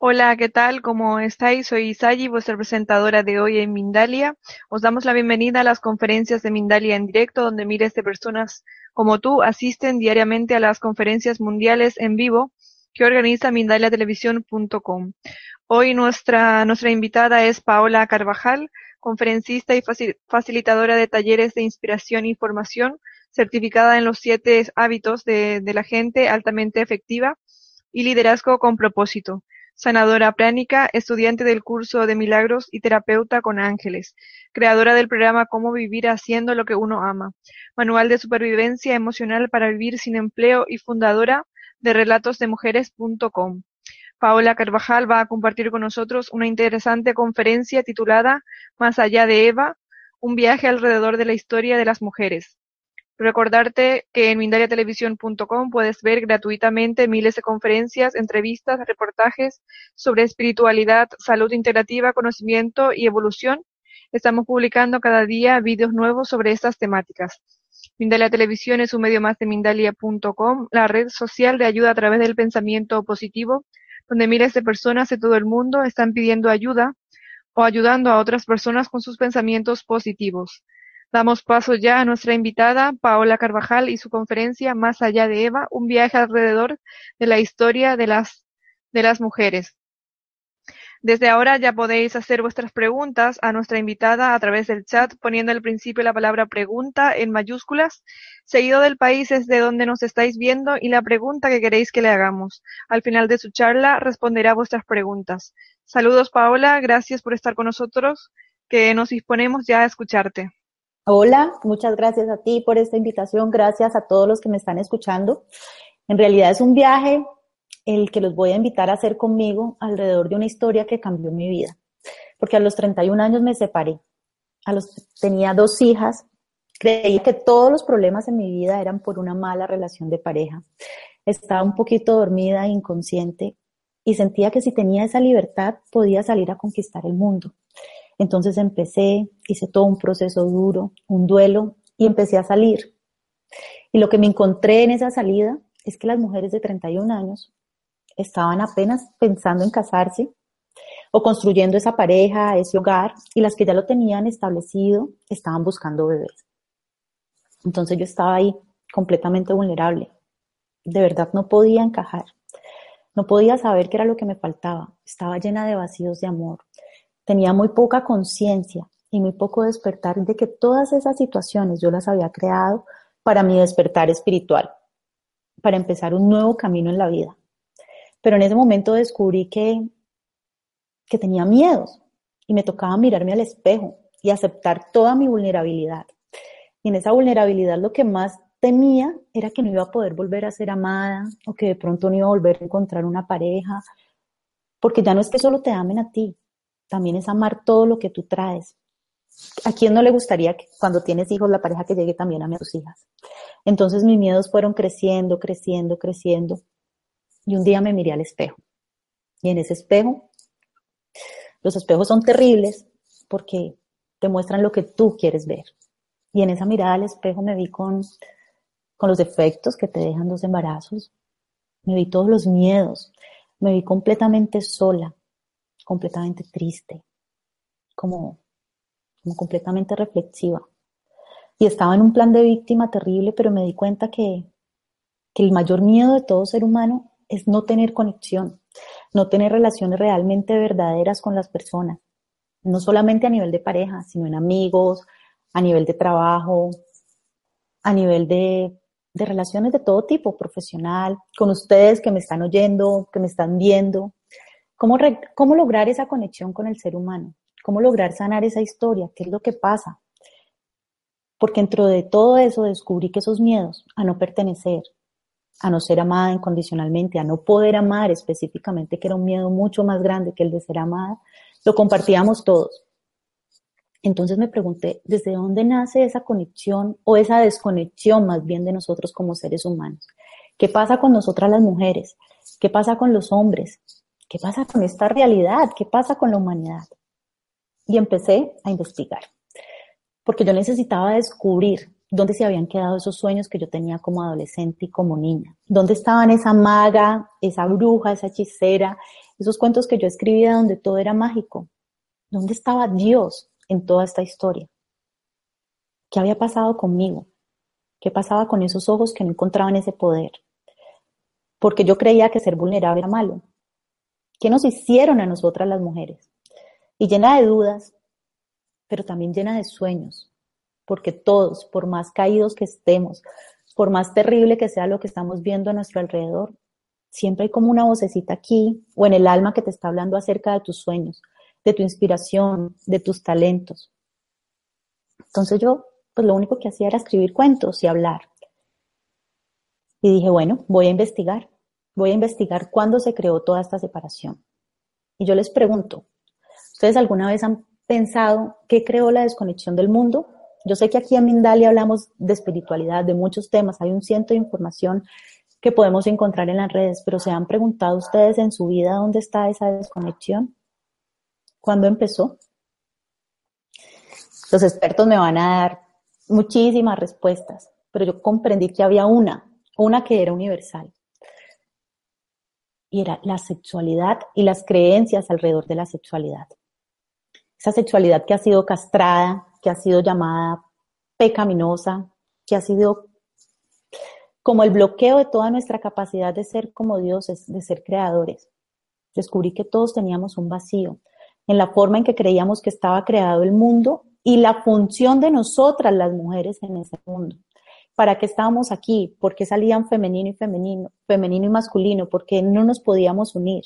Hola, ¿qué tal? ¿Cómo estáis? Soy Isayi, vuestra presentadora de hoy en Mindalia. Os damos la bienvenida a las conferencias de Mindalia en directo, donde miles de personas como tú asisten diariamente a las conferencias mundiales en vivo que organiza mindaliatelevisión.com. Hoy nuestra, nuestra invitada es Paola Carvajal, conferencista y facilitadora de talleres de inspiración y formación, certificada en los siete hábitos de, de la gente altamente efectiva y liderazgo con propósito sanadora pránica, estudiante del curso de milagros y terapeuta con ángeles, creadora del programa Cómo vivir haciendo lo que uno ama, manual de supervivencia emocional para vivir sin empleo y fundadora de relatosdemujeres.com. Paola Carvajal va a compartir con nosotros una interesante conferencia titulada Más allá de Eva, un viaje alrededor de la historia de las mujeres. Recordarte que en mindaliatelevisión.com puedes ver gratuitamente miles de conferencias, entrevistas, reportajes sobre espiritualidad, salud integrativa, conocimiento y evolución. Estamos publicando cada día vídeos nuevos sobre estas temáticas. Mindalia Televisión es un medio más de Mindalia.com, la red social de ayuda a través del pensamiento positivo, donde miles de personas de todo el mundo están pidiendo ayuda o ayudando a otras personas con sus pensamientos positivos. Damos paso ya a nuestra invitada, Paola Carvajal, y su conferencia Más allá de Eva, un viaje alrededor de la historia de las, de las mujeres. Desde ahora ya podéis hacer vuestras preguntas a nuestra invitada a través del chat poniendo al principio la palabra pregunta en mayúsculas, seguido del país desde donde nos estáis viendo y la pregunta que queréis que le hagamos. Al final de su charla responderá vuestras preguntas. Saludos Paola, gracias por estar con nosotros, que nos disponemos ya a escucharte. Hola, muchas gracias a ti por esta invitación, gracias a todos los que me están escuchando. En realidad es un viaje el que los voy a invitar a hacer conmigo alrededor de una historia que cambió mi vida. Porque a los 31 años me separé. A los, tenía dos hijas. Creía que todos los problemas en mi vida eran por una mala relación de pareja. Estaba un poquito dormida, inconsciente, y sentía que si tenía esa libertad podía salir a conquistar el mundo. Entonces empecé, hice todo un proceso duro, un duelo, y empecé a salir. Y lo que me encontré en esa salida es que las mujeres de 31 años estaban apenas pensando en casarse o construyendo esa pareja, ese hogar, y las que ya lo tenían establecido estaban buscando bebés. Entonces yo estaba ahí completamente vulnerable. De verdad no podía encajar. No podía saber qué era lo que me faltaba. Estaba llena de vacíos de amor, tenía muy poca conciencia y muy poco despertar de que todas esas situaciones yo las había creado para mi despertar espiritual, para empezar un nuevo camino en la vida. Pero en ese momento descubrí que, que tenía miedos y me tocaba mirarme al espejo y aceptar toda mi vulnerabilidad. Y en esa vulnerabilidad lo que más temía era que no iba a poder volver a ser amada o que de pronto no iba a volver a encontrar una pareja, porque ya no es que solo te amen a ti, también es amar todo lo que tú traes. ¿A quién no le gustaría que cuando tienes hijos la pareja que llegue también a tus hijas? Entonces mis miedos fueron creciendo, creciendo, creciendo. Y un día me miré al espejo. Y en ese espejo, los espejos son terribles porque te muestran lo que tú quieres ver. Y en esa mirada al espejo me vi con, con los defectos que te dejan los embarazos. Me vi todos los miedos. Me vi completamente sola, completamente triste, como, como completamente reflexiva. Y estaba en un plan de víctima terrible, pero me di cuenta que, que el mayor miedo de todo ser humano es no tener conexión, no tener relaciones realmente verdaderas con las personas, no solamente a nivel de pareja, sino en amigos, a nivel de trabajo, a nivel de, de relaciones de todo tipo, profesional, con ustedes que me están oyendo, que me están viendo. ¿Cómo, ¿Cómo lograr esa conexión con el ser humano? ¿Cómo lograr sanar esa historia? ¿Qué es lo que pasa? Porque dentro de todo eso descubrí que esos miedos a no pertenecer, a no ser amada incondicionalmente, a no poder amar específicamente, que era un miedo mucho más grande que el de ser amada, lo compartíamos todos. Entonces me pregunté, ¿desde dónde nace esa conexión o esa desconexión más bien de nosotros como seres humanos? ¿Qué pasa con nosotras las mujeres? ¿Qué pasa con los hombres? ¿Qué pasa con esta realidad? ¿Qué pasa con la humanidad? Y empecé a investigar, porque yo necesitaba descubrir ¿Dónde se habían quedado esos sueños que yo tenía como adolescente y como niña? ¿Dónde estaban esa maga, esa bruja, esa hechicera, esos cuentos que yo escribía donde todo era mágico? ¿Dónde estaba Dios en toda esta historia? ¿Qué había pasado conmigo? ¿Qué pasaba con esos ojos que no encontraban ese poder? Porque yo creía que ser vulnerable era malo. ¿Qué nos hicieron a nosotras las mujeres? Y llena de dudas, pero también llena de sueños, porque todos, por más caídos que estemos, por más terrible que sea lo que estamos viendo a nuestro alrededor, siempre hay como una vocecita aquí o en el alma que te está hablando acerca de tus sueños, de tu inspiración, de tus talentos. Entonces yo, pues lo único que hacía era escribir cuentos y hablar. Y dije, bueno, voy a investigar, voy a investigar cuándo se creó toda esta separación. Y yo les pregunto, ¿ustedes alguna vez han pensado qué creó la desconexión del mundo? Yo sé que aquí en Mindalia hablamos de espiritualidad, de muchos temas, hay un ciento de información que podemos encontrar en las redes, pero ¿se han preguntado ustedes en su vida dónde está esa desconexión? ¿Cuándo empezó? Los expertos me van a dar muchísimas respuestas, pero yo comprendí que había una, una que era universal. Y era la sexualidad y las creencias alrededor de la sexualidad. Esa sexualidad que ha sido castrada, que ha sido llamada pecaminosa, que ha sido como el bloqueo de toda nuestra capacidad de ser como dioses, de ser creadores. Descubrí que todos teníamos un vacío en la forma en que creíamos que estaba creado el mundo y la función de nosotras las mujeres en ese mundo. ¿Para qué estábamos aquí? ¿Por qué salían femenino y femenino, femenino y masculino? ¿Por qué no nos podíamos unir?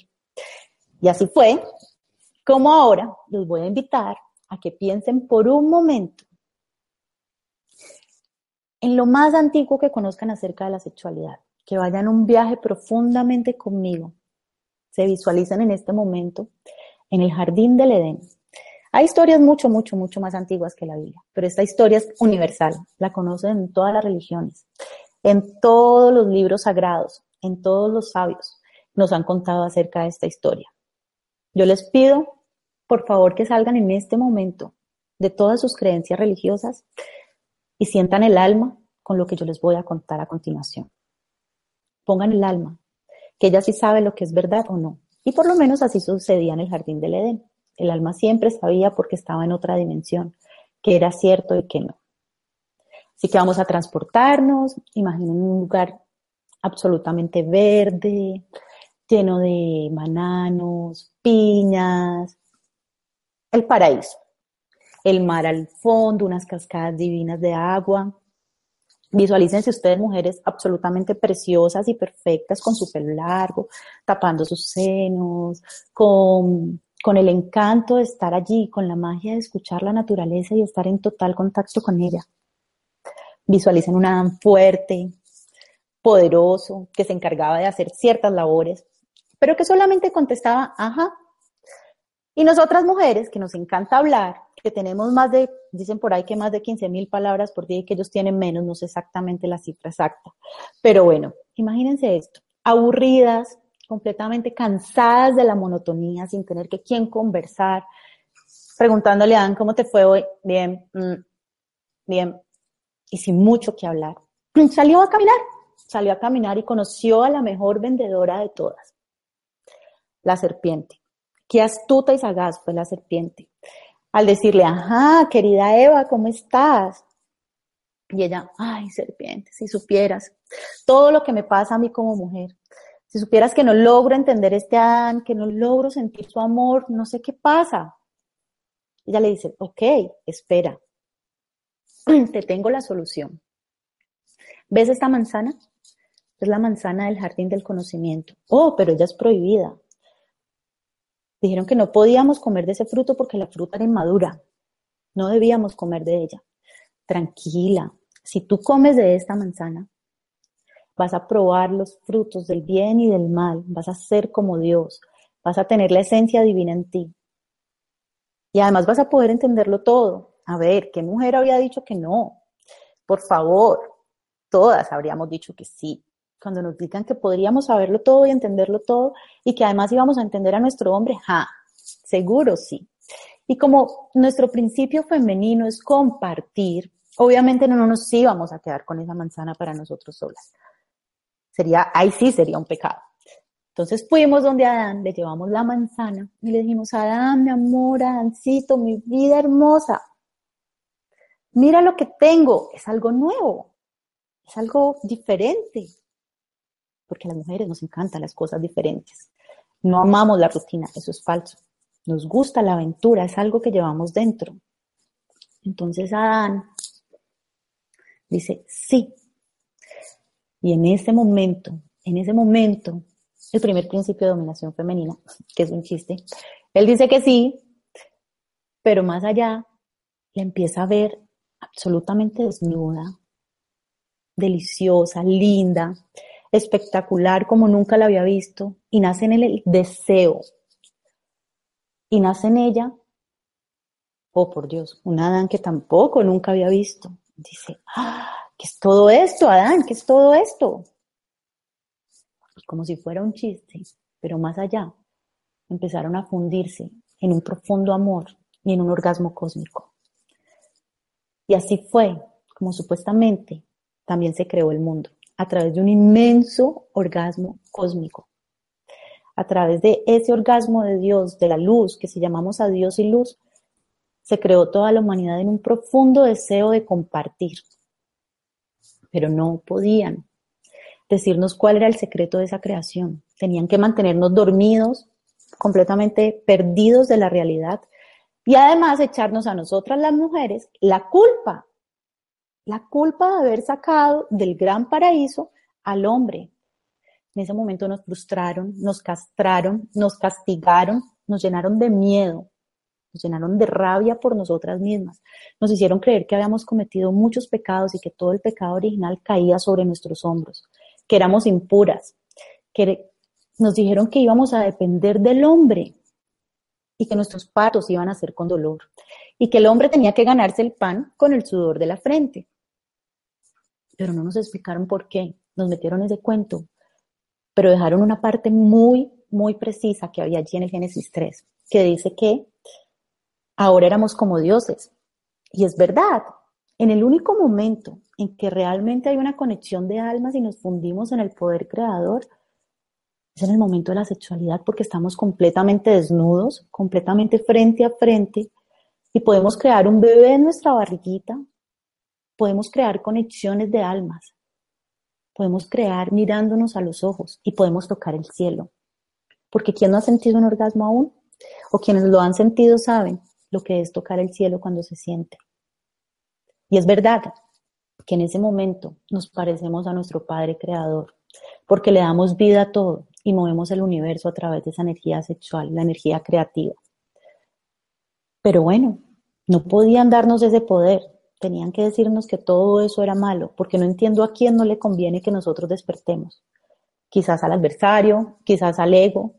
Y así fue como ahora los voy a invitar a que piensen por un momento en lo más antiguo que conozcan acerca de la sexualidad, que vayan un viaje profundamente conmigo, se visualicen en este momento en el jardín del Edén. Hay historias mucho, mucho, mucho más antiguas que la Biblia, pero esta historia es universal, la conocen en todas las religiones, en todos los libros sagrados, en todos los sabios nos han contado acerca de esta historia. Yo les pido por favor que salgan en este momento de todas sus creencias religiosas y sientan el alma con lo que yo les voy a contar a continuación. Pongan el alma, que ella sí sabe lo que es verdad o no. Y por lo menos así sucedía en el jardín del Edén. El alma siempre sabía porque estaba en otra dimensión, que era cierto y que no. Así que vamos a transportarnos, imaginen un lugar absolutamente verde, lleno de bananos, piñas, el paraíso. El mar al fondo, unas cascadas divinas de agua. Visualícense ustedes mujeres absolutamente preciosas y perfectas con su pelo largo, tapando sus senos, con, con el encanto de estar allí, con la magia de escuchar la naturaleza y estar en total contacto con ella. Visualicen un Adán fuerte, poderoso, que se encargaba de hacer ciertas labores, pero que solamente contestaba, ajá, y nosotras mujeres, que nos encanta hablar, que tenemos más de, dicen por ahí que más de 15 mil palabras por día y que ellos tienen menos, no sé exactamente la cifra exacta. Pero bueno, imagínense esto, aburridas, completamente cansadas de la monotonía, sin tener que quién conversar, preguntándole a Dan cómo te fue hoy, bien, mm, bien, y sin mucho que hablar. Salió a caminar, salió a caminar y conoció a la mejor vendedora de todas, la serpiente. Qué astuta y sagaz fue la serpiente. Al decirle, ajá, querida Eva, ¿cómo estás? Y ella, ay, serpiente, si supieras todo lo que me pasa a mí como mujer, si supieras que no logro entender este Adán, que no logro sentir su amor, no sé qué pasa. Ella le dice, ok, espera, te tengo la solución. ¿Ves esta manzana? Es la manzana del jardín del conocimiento. Oh, pero ella es prohibida dijeron que no podíamos comer de ese fruto porque la fruta era inmadura. No debíamos comer de ella. Tranquila, si tú comes de esta manzana, vas a probar los frutos del bien y del mal, vas a ser como Dios, vas a tener la esencia divina en ti. Y además vas a poder entenderlo todo. A ver, ¿qué mujer había dicho que no? Por favor, todas habríamos dicho que sí cuando nos digan que podríamos saberlo todo y entenderlo todo y que además íbamos a entender a nuestro hombre, ja, seguro sí. Y como nuestro principio femenino es compartir, Obviamente no nos íbamos a quedar con esa manzana para nosotros solas. Sería, ahí sí sería un pecado. Entonces fuimos donde Adán, le llevamos la manzana y le dijimos, Adán, mi amor, Adancito, mi vida hermosa, mira lo que tengo, es algo nuevo, es algo diferente. Porque a las mujeres nos encantan las cosas diferentes. No amamos la rutina, eso es falso. Nos gusta la aventura, es algo que llevamos dentro. Entonces Adán dice, sí. Y en ese momento, en ese momento, el primer principio de dominación femenina, que es un chiste, él dice que sí, pero más allá le empieza a ver absolutamente desnuda, deliciosa, linda, espectacular como nunca la había visto, y nace en él el deseo. Y nace en ella, oh por Dios, un Adán que tampoco nunca había visto. Dice, ah, ¿qué es todo esto, Adán? ¿Qué es todo esto? Como si fuera un chiste, pero más allá, empezaron a fundirse en un profundo amor y en un orgasmo cósmico. Y así fue como supuestamente también se creó el mundo, a través de un inmenso orgasmo cósmico. A través de ese orgasmo de Dios, de la luz, que si llamamos a Dios y luz, se creó toda la humanidad en un profundo deseo de compartir. Pero no podían decirnos cuál era el secreto de esa creación. Tenían que mantenernos dormidos, completamente perdidos de la realidad y además echarnos a nosotras las mujeres la culpa, la culpa de haber sacado del gran paraíso al hombre. En ese momento nos frustraron, nos castraron, nos castigaron, nos llenaron de miedo, nos de rabia por nosotras mismas, nos hicieron creer que habíamos cometido muchos pecados y que todo el pecado original caía sobre nuestros hombros, que éramos impuras, que nos dijeron que íbamos a depender del hombre, y que nuestros partos iban a ser con dolor y que el hombre tenía que ganarse el pan con el sudor de la frente. Pero no nos explicaron por qué, nos metieron ese cuento, pero dejaron una parte muy, muy precisa que había allí en el Génesis 3, que dice que ahora éramos como dioses. Y es verdad, en el único momento en que realmente hay una conexión de almas y nos fundimos en el poder creador, es en el momento de la sexualidad porque estamos completamente desnudos, completamente frente a frente y podemos crear un bebé en nuestra barriguita, podemos crear conexiones de almas, podemos crear mirándonos a los ojos y podemos tocar el cielo. Porque quien no ha sentido un orgasmo aún, o quienes lo han sentido saben lo que es tocar el cielo cuando se siente. Y es verdad que en ese momento nos parecemos a nuestro Padre Creador, porque le damos vida a todo, y movemos el universo a través de esa energía sexual, la energía creativa. Pero bueno, no podían darnos ese poder, tenían que decirnos que todo eso era malo, porque no entiendo a quién no le conviene que nosotros despertemos. Quizás al adversario, quizás al ego,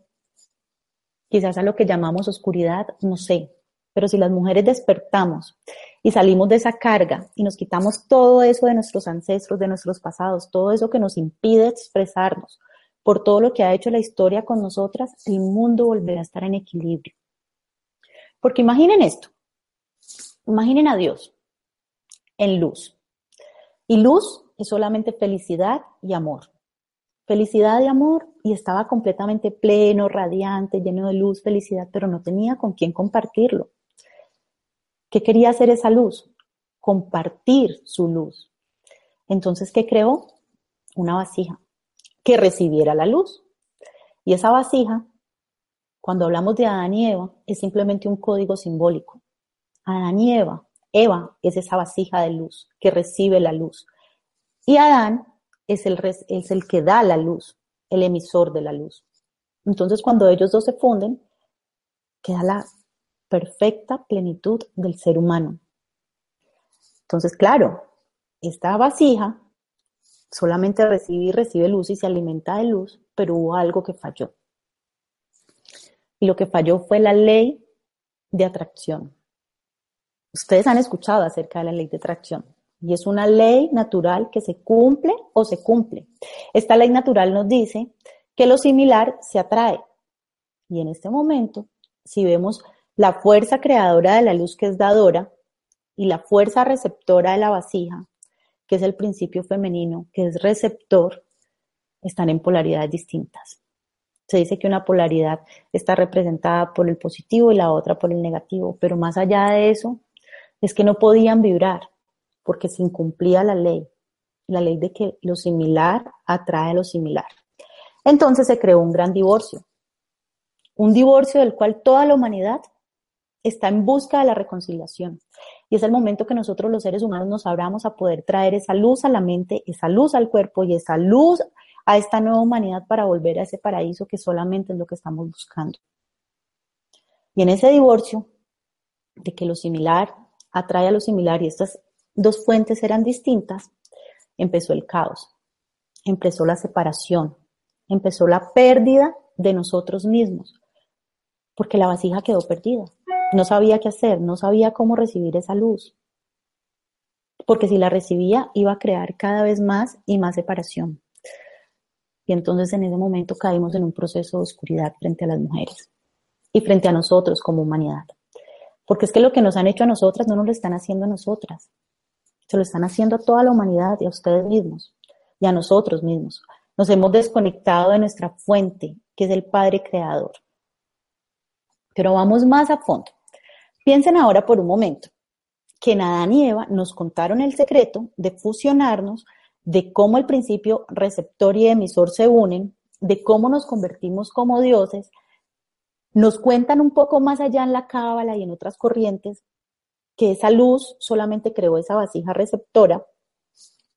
quizás a lo que llamamos oscuridad, no sé. Pero si las mujeres despertamos y salimos de esa carga y nos quitamos todo eso de nuestros ancestros, de nuestros pasados, todo eso que nos impide expresarnos, por todo lo que ha hecho la historia con nosotras, el mundo volverá a estar en equilibrio. Porque imaginen esto, imaginen a Dios en luz. Y luz es solamente felicidad y amor. Felicidad y amor y estaba completamente pleno, radiante, lleno de luz, felicidad, pero no tenía con quién compartirlo. ¿Qué quería hacer esa luz? Compartir su luz. Entonces, ¿qué creó? Una vasija que recibiera la luz. Y esa vasija, cuando hablamos de Adán y Eva, es simplemente un código simbólico. Adán y Eva, Eva es esa vasija de luz que recibe la luz. Y Adán es el, es el que da la luz, el emisor de la luz. Entonces, cuando ellos dos se funden, queda la perfecta plenitud del ser humano. Entonces, claro, esta vasija solamente recibe y recibe luz y se alimenta de luz, pero hubo algo que falló. Y lo que falló fue la ley de atracción. Ustedes han escuchado acerca de la ley de atracción y es una ley natural que se cumple o se cumple. Esta ley natural nos dice que lo similar se atrae. Y en este momento, si vemos la fuerza creadora de la luz que es dadora y la fuerza receptora de la vasija, que es el principio femenino, que es receptor, están en polaridades distintas. Se dice que una polaridad está representada por el positivo y la otra por el negativo, pero más allá de eso, es que no podían vibrar porque se incumplía la ley, la ley de que lo similar atrae a lo similar. Entonces se creó un gran divorcio, un divorcio del cual toda la humanidad está en busca de la reconciliación. Y es el momento que nosotros los seres humanos nos abramos a poder traer esa luz a la mente, esa luz al cuerpo y esa luz a esta nueva humanidad para volver a ese paraíso que solamente es lo que estamos buscando. Y en ese divorcio, de que lo similar atrae a lo similar y estas dos fuentes eran distintas, empezó el caos, empezó la separación, empezó la pérdida de nosotros mismos, porque la vasija quedó perdida. No sabía qué hacer, no sabía cómo recibir esa luz. Porque si la recibía, iba a crear cada vez más y más separación. Y entonces en ese momento caímos en un proceso de oscuridad frente a las mujeres y frente a nosotros como humanidad. Porque es que lo que nos han hecho a nosotras no nos lo están haciendo a nosotras. Se lo están haciendo a toda la humanidad y a ustedes mismos y a nosotros mismos. Nos hemos desconectado de nuestra fuente, que es el Padre Creador. Pero vamos más a fondo. Piensen ahora por un momento que Adán y Eva nos contaron el secreto de fusionarnos, de cómo el principio receptor y emisor se unen, de cómo nos convertimos como dioses, nos cuentan un poco más allá en la cábala y en otras corrientes que esa luz solamente creó esa vasija receptora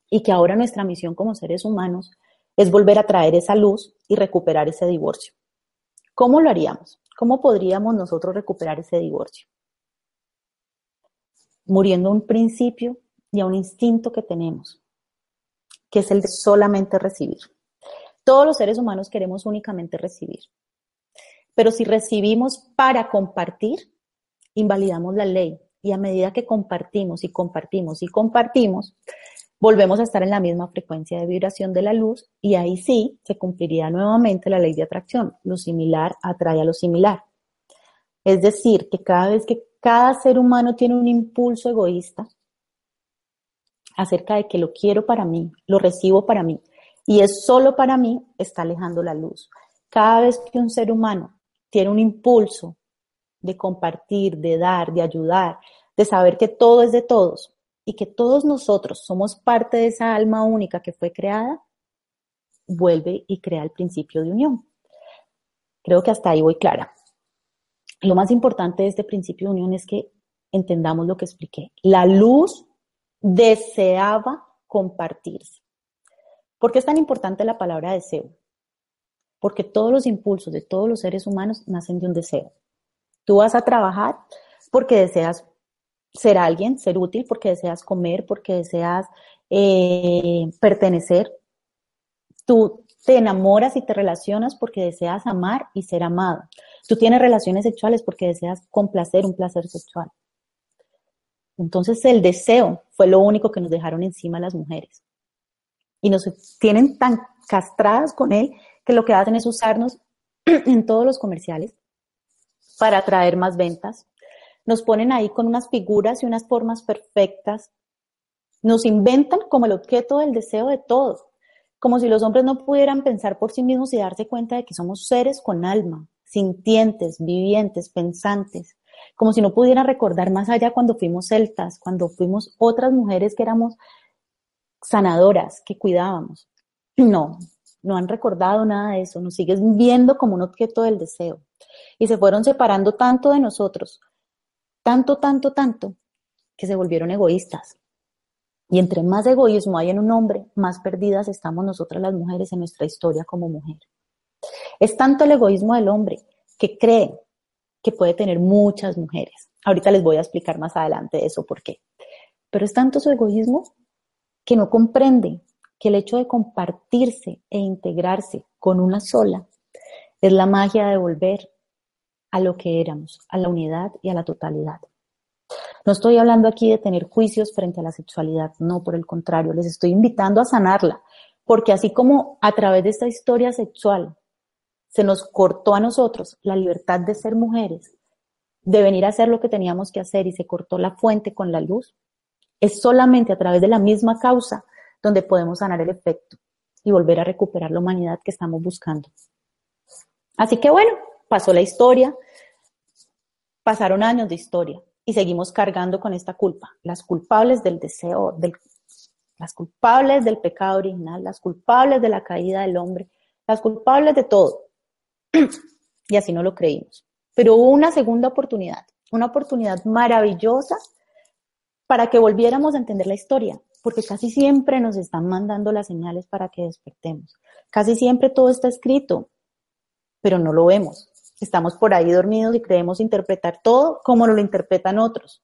y que ahora nuestra misión como seres humanos es volver a traer esa luz y recuperar ese divorcio. ¿Cómo lo haríamos? ¿Cómo podríamos nosotros recuperar ese divorcio? Muriendo a un principio y a un instinto que tenemos, que es el de solamente recibir. Todos los seres humanos queremos únicamente recibir. Pero si recibimos para compartir, invalidamos la ley. Y a medida que compartimos y compartimos y compartimos, volvemos a estar en la misma frecuencia de vibración de la luz y ahí sí se cumpliría nuevamente la ley de atracción. Lo similar atrae a lo similar. Es decir, que cada vez que cada ser humano tiene un impulso egoísta acerca de que lo quiero para mí, lo recibo para mí y es solo para mí, está alejando la luz. Cada vez que un ser humano tiene un impulso de compartir, de dar, de ayudar, de saber que todo es de todos y que todos nosotros somos parte de esa alma única que fue creada, vuelve y crea el principio de unión. Creo que hasta ahí voy clara. Lo más importante de este principio de unión es que entendamos lo que expliqué. La luz deseaba compartirse. ¿Por qué es tan importante la palabra deseo? porque todos los impulsos de todos los seres humanos nacen de un deseo. Tú vas a trabajar porque deseas ser alguien, ser útil, porque deseas comer, porque deseas eh, pertenecer. Tú te enamoras y te relacionas porque deseas amar y ser amado. Tú tienes relaciones sexuales porque deseas complacer un placer sexual. Entonces el deseo fue lo único que nos dejaron encima las mujeres. Y nos tienen tan castradas con él que lo que hacen es usarnos en todos los comerciales para atraer más ventas. Nos ponen ahí con unas figuras y unas formas perfectas. Nos inventan como el objeto del deseo de todo, como si los hombres no pudieran pensar por sí mismos y darse cuenta de que somos seres con alma, sintientes, vivientes, pensantes, como si no pudieran recordar más allá cuando fuimos celtas, cuando fuimos otras mujeres que éramos sanadoras, que cuidábamos. No, no han recordado nada de eso, nos siguen viendo como un objeto del deseo. Y se fueron separando tanto de nosotros, tanto, tanto, tanto, que se volvieron egoístas. Y entre más egoísmo hay en un hombre, más perdidas estamos nosotras las mujeres en nuestra historia como mujer. Es tanto el egoísmo del hombre que cree que puede tener muchas mujeres. Ahorita les voy a explicar más adelante eso por qué. Pero es tanto su egoísmo que no comprende que el hecho de compartirse e integrarse con una sola es la magia de volver a lo que éramos, a la unidad y a la totalidad. No estoy hablando aquí de tener juicios frente a la sexualidad, no, por el contrario, les estoy invitando a sanarla, porque así como a través de esta historia sexual se nos cortó a nosotros la libertad de ser mujeres, de venir a hacer lo que teníamos que hacer y se cortó la fuente con la luz, es solamente a través de la misma causa donde podemos sanar el efecto y volver a recuperar la humanidad que estamos buscando. Así que bueno, pasó la historia, pasaron años de historia y seguimos cargando con esta culpa, las culpables del deseo, del, las culpables del pecado original, las culpables de la caída del hombre, las culpables de todo. Y así no lo creímos. Pero hubo una segunda oportunidad, una oportunidad maravillosa para que volviéramos a entender la historia, porque casi siempre nos están mandando las señales para que despertemos. Casi siempre todo está escrito, pero no lo vemos. Estamos por ahí dormidos y creemos interpretar todo como lo interpretan otros.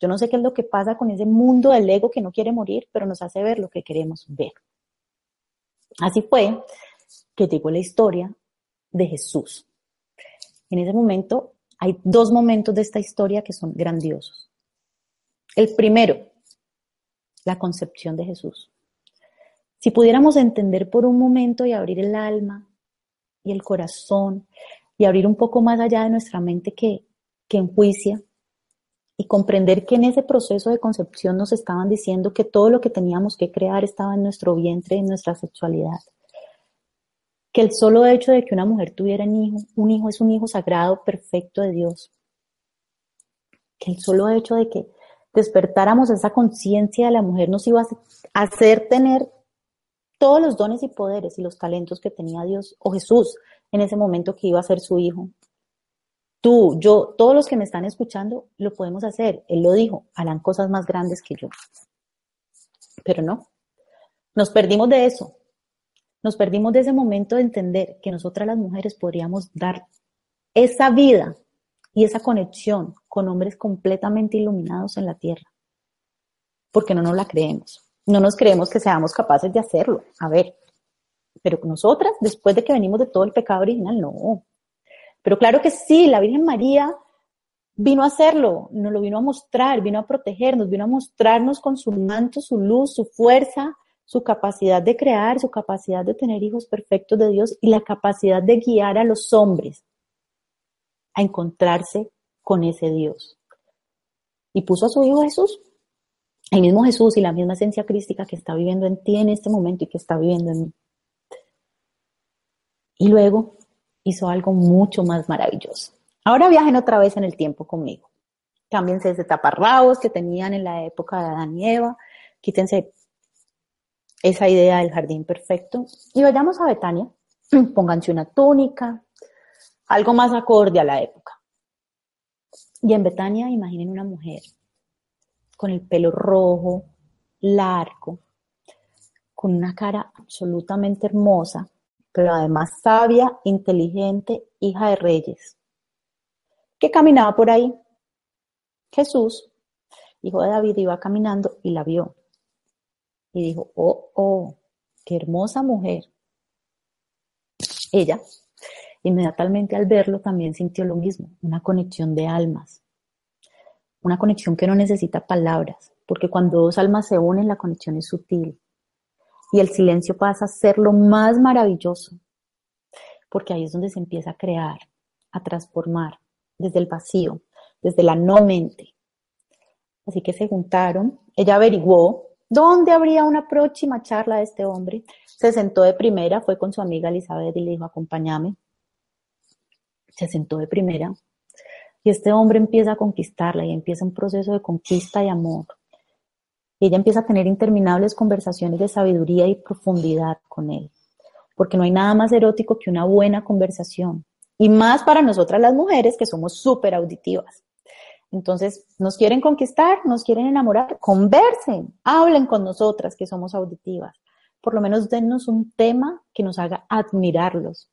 Yo no sé qué es lo que pasa con ese mundo del ego que no quiere morir, pero nos hace ver lo que queremos ver. Así fue que llegó la historia de Jesús. En ese momento hay dos momentos de esta historia que son grandiosos. El primero, la concepción de Jesús. Si pudiéramos entender por un momento y abrir el alma y el corazón y abrir un poco más allá de nuestra mente que, que enjuicia y comprender que en ese proceso de concepción nos estaban diciendo que todo lo que teníamos que crear estaba en nuestro vientre, en nuestra sexualidad que el solo hecho de que una mujer tuviera un hijo, un hijo es un hijo sagrado, perfecto de Dios. Que el solo hecho de que despertáramos esa conciencia de la mujer nos iba a hacer tener todos los dones y poderes y los talentos que tenía Dios o Jesús en ese momento que iba a ser su hijo. Tú, yo, todos los que me están escuchando, lo podemos hacer. Él lo dijo, harán cosas más grandes que yo. Pero no, nos perdimos de eso. Nos perdimos de ese momento de entender que nosotras las mujeres podríamos dar esa vida y esa conexión con hombres completamente iluminados en la tierra. Porque no nos la creemos. No nos creemos que seamos capaces de hacerlo. A ver, pero nosotras, después de que venimos de todo el pecado original, no. Pero claro que sí, la Virgen María vino a hacerlo, nos lo vino a mostrar, vino a protegernos, vino a mostrarnos con su manto, su luz, su fuerza, su capacidad de crear, su capacidad de tener hijos perfectos de Dios y la capacidad de guiar a los hombres a encontrarse con ese Dios. Y puso a su Hijo Jesús, el mismo Jesús y la misma esencia crística que está viviendo en ti en este momento y que está viviendo en mí. Y luego hizo algo mucho más maravilloso. Ahora viajen otra vez en el tiempo conmigo. Cámbiense ese taparrabos que tenían en la época de Adán y Eva. Quítense esa idea del jardín perfecto y vayamos a Betania, pónganse una túnica, algo más acorde a la época. Y en Betania imaginen una mujer con el pelo rojo, largo, con una cara absolutamente hermosa, pero además sabia, inteligente, hija de reyes, que caminaba por ahí. Jesús, hijo de David, iba caminando y la vio y dijo, oh, oh, qué hermosa mujer. Ella, inmediatamente al verlo, también sintió lo mismo, una conexión de almas, una conexión que no necesita palabras, porque cuando dos almas se unen, la conexión es sutil y el silencio pasa a ser lo más maravilloso, porque ahí es donde se empieza a crear, a transformar, desde el vacío, desde la no mente. Así que se juntaron, ella averiguó ¿Dónde habría una próxima charla de este hombre? Se sentó de primera, fue con su amiga Elizabeth y le dijo, acompáñame. Se sentó de primera. Y este hombre empieza a conquistarla y empieza un proceso de conquista y amor. Y ella empieza a tener interminables conversaciones de sabiduría y profundidad con él. Porque no hay nada más erótico que una buena conversación. Y más para nosotras las mujeres que somos súper auditivas. Entonces, nos quieren conquistar, nos quieren enamorar, conversen, hablen con nosotras que somos auditivas. Por lo menos dennos un tema que nos haga admirarlos.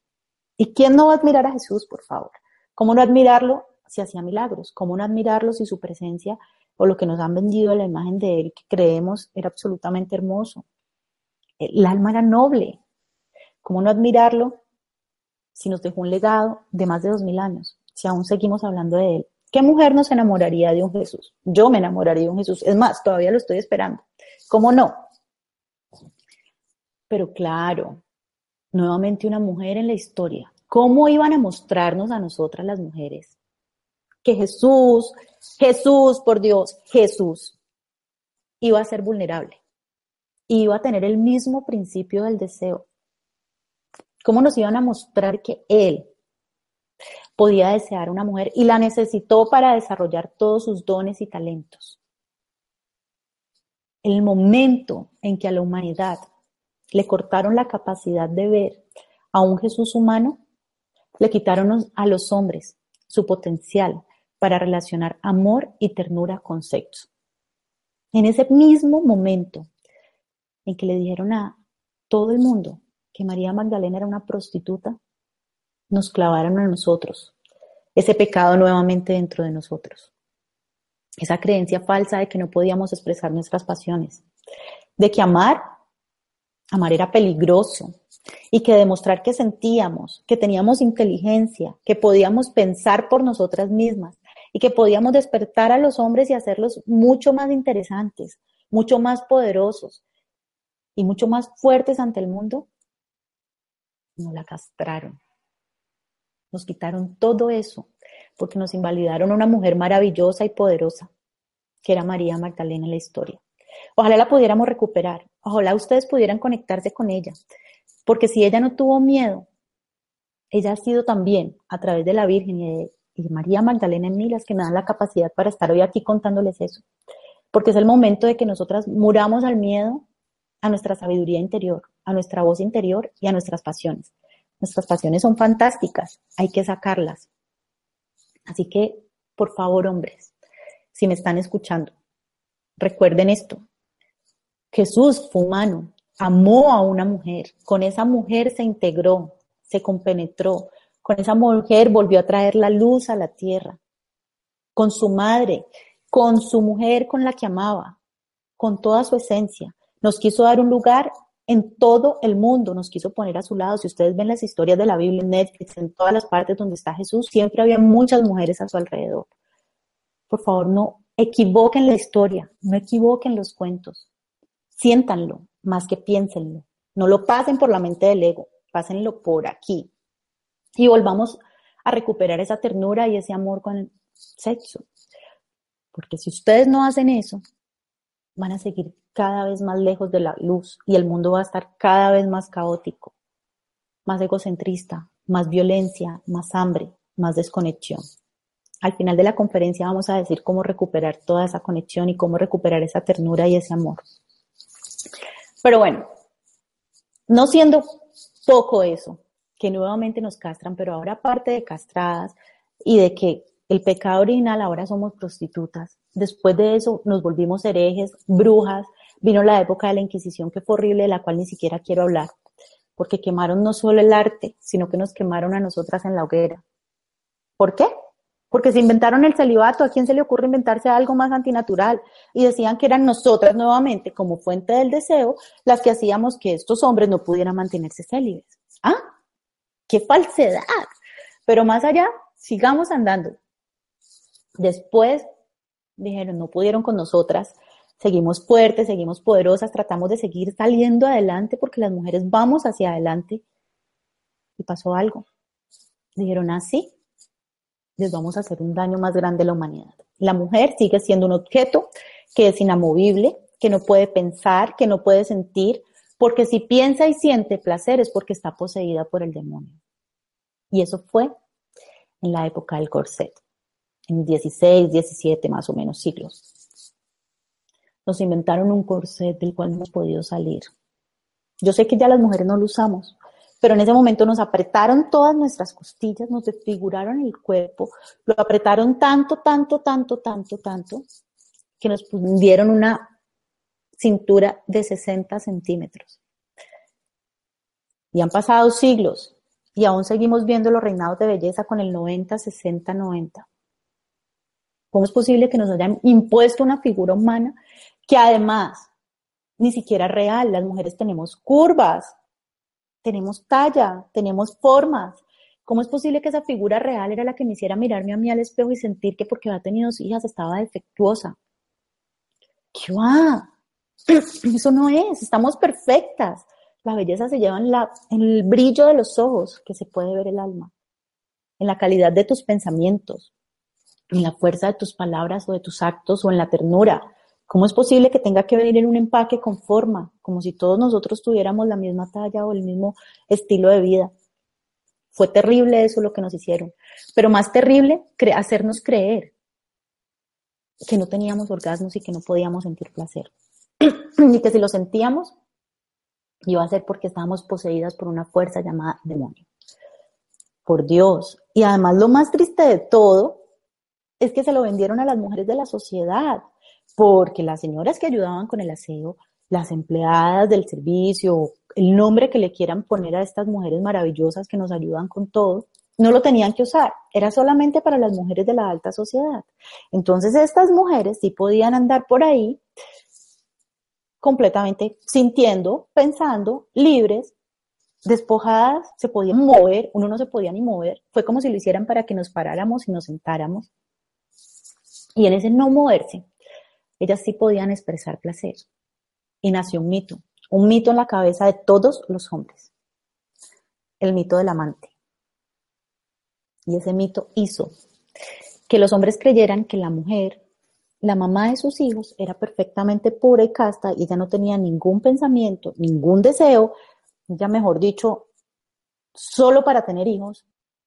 ¿Y quién no va a admirar a Jesús, por favor? ¿Cómo no admirarlo si hacía milagros? ¿Cómo no admirarlo si su presencia o lo que nos han vendido la imagen de él que creemos era absolutamente hermoso? El alma era noble. ¿Cómo no admirarlo si nos dejó un legado de más de dos mil años? Si aún seguimos hablando de él. ¿Qué mujer no se enamoraría de un Jesús? Yo me enamoraría de un Jesús. Es más, todavía lo estoy esperando. ¿Cómo no? Pero claro, nuevamente una mujer en la historia. ¿Cómo iban a mostrarnos a nosotras las mujeres que Jesús, Jesús, por Dios, Jesús, iba a ser vulnerable, iba a tener el mismo principio del deseo. ¿Cómo nos iban a mostrar que Él podía desear una mujer y la necesitó para desarrollar todos sus dones y talentos? El momento en que a la humanidad le cortaron la capacidad de ver a un Jesús humano, le quitaron a los hombres su potencial para relacionar amor y ternura con sexo. En ese mismo momento en que le dijeron a todo el mundo que María Magdalena era una prostituta, nos clavaron a nosotros ese pecado nuevamente dentro de nosotros. Esa creencia falsa de que no podíamos expresar nuestras pasiones, de que amar, amar era peligroso y que demostrar que sentíamos, que teníamos inteligencia, que podíamos pensar por nosotras mismas y que podíamos despertar a los hombres y hacerlos mucho más interesantes, mucho más poderosos y mucho más fuertes ante el mundo, nos la castraron. Nos quitaron todo eso porque nos invalidaron una mujer maravillosa y poderosa, que era María Magdalena en la historia. Ojalá la pudiéramos recuperar, ojalá ustedes pudieran conectarse con ella, porque si ella no tuvo miedo, ella ha sido también, a través de la Virgen y, de, María Magdalena en mí, las que me dan la capacidad para estar hoy aquí contándoles eso. Porque es el momento de que nosotras muramos al miedo, a nuestra sabiduría interior, a nuestra voz interior y a nuestras pasiones. Nuestras pasiones son fantásticas, hay que sacarlas. Así que, por favor, hombres, si me están escuchando, recuerden esto. Jesús fue humano, amó a una mujer, con esa mujer se integró, se compenetró, con esa mujer volvió a traer la luz a la tierra, con su madre, con su mujer con la que amaba, con toda su esencia. Nos quiso dar un lugar en todo el mundo, nos quiso poner a su lado. Si ustedes ven las historias de la Biblia en Netflix, en todas las partes donde está Jesús, siempre había muchas mujeres a su alrededor. Por favor, no equivoquen la historia, no equivoquen los cuentos. Siéntanlo más que piénsenlo. No lo pasen por la mente del ego, pásenlo por aquí. Y volvamos a recuperar esa ternura y ese amor con el sexo. Porque si ustedes no hacen eso, van a seguir cada vez más lejos de la luz y el mundo va a estar cada vez más caótico, más egocentrista, más violencia, más hambre, más desconexión. Al final de la conferencia vamos a decir cómo recuperar toda esa conexión y cómo recuperar esa ternura y ese amor. Pero bueno, no siendo poco eso, que nuevamente nos castran, pero ahora aparte de castradas y de que el pecado original ahora somos prostitutas, Después de eso nos volvimos herejes, brujas, vino la época de la Inquisición que fue horrible, de la cual ni siquiera quiero hablar, porque quemaron no solo el arte, sino que nos quemaron a nosotras en la hoguera. ¿Por qué? Porque se inventaron el celibato, ¿a quién se le ocurre inventarse algo más antinatural? Y decían que eran nosotras nuevamente, como fuente del deseo, las que hacíamos que estos hombres no pudieran mantenerse célibes. ¿Ah? ¡Qué falsedad! Pero más allá, sigamos andando. Después dijeron, no pudieron con nosotras, seguimos fuertes, seguimos poderosas, tratamos de seguir saliendo adelante porque las mujeres vamos hacia adelante. Y pasó algo. Dijeron, así, ah, les vamos a hacer un daño más grande a la humanidad. La mujer sigue siendo un objeto que es inamovible, que no puede pensar, que no puede sentir, porque si piensa y siente placer es porque está poseída por el demonio. Y eso fue en la época del corset en 16, 17 más o menos siglos. Nos inventaron un corset del cual no hemos podido salir. Yo sé que ya las mujeres no lo usamos, pero en ese momento nos apretaron todas nuestras costillas, nos desfiguraron el cuerpo, lo apretaron tanto, tanto, tanto, tanto, tanto, que nos dieron una cintura de 60 centímetros. Y han pasado siglos y aún seguimos viendo los reinados de belleza con el 90, 60, 90. ¿Cómo es posible que nos hayan impuesto una figura humana que además ni siquiera es real? Las mujeres tenemos curvas, tenemos talla, tenemos formas. ¿Cómo es posible que esa figura real era la que me hiciera mirarme a mí al espejo y sentir que porque había tenido hijas estaba defectuosa? ¿Qué va? Eso no es, estamos perfectas. La belleza se lleva en, en el brillo de los ojos, que se puede ver el alma, en la calidad de tus pensamientos, en la fuerza de tus palabras o de tus actos o en la ternura. ¿Cómo es posible que tenga que venir en un empaque con forma, como si todos nosotros tuviéramos la misma talla o el mismo estilo de vida? Fue terrible eso lo que nos hicieron. Pero más terrible, hacernos creer que no teníamos orgasmos y que no podíamos sentir placer. y que si lo sentíamos, iba a ser porque estábamos poseídas por una fuerza llamada demonio. Por Dios. Y además lo más triste de todo es que se lo vendieron a las mujeres de la sociedad, porque las señoras que ayudaban con el aseo, las empleadas del servicio, el nombre que le quieran poner a estas mujeres maravillosas que nos ayudan con todo, no lo tenían que usar, era solamente para las mujeres de la alta sociedad. Entonces estas mujeres sí podían andar por ahí completamente sintiendo, pensando, libres, despojadas, se podían mover, uno no se podía ni mover, fue como si lo hicieran para que nos paráramos y nos sentáramos. Y en ese no moverse, ellas sí podían expresar placer. Y nació un mito, un mito en la cabeza de todos los hombres, el mito del amante. Y ese mito hizo que los hombres creyeran que la mujer, la mamá de sus hijos, era perfectamente pura y casta y ella no tenía ningún pensamiento, ningún deseo, ya mejor dicho, solo para tener hijos.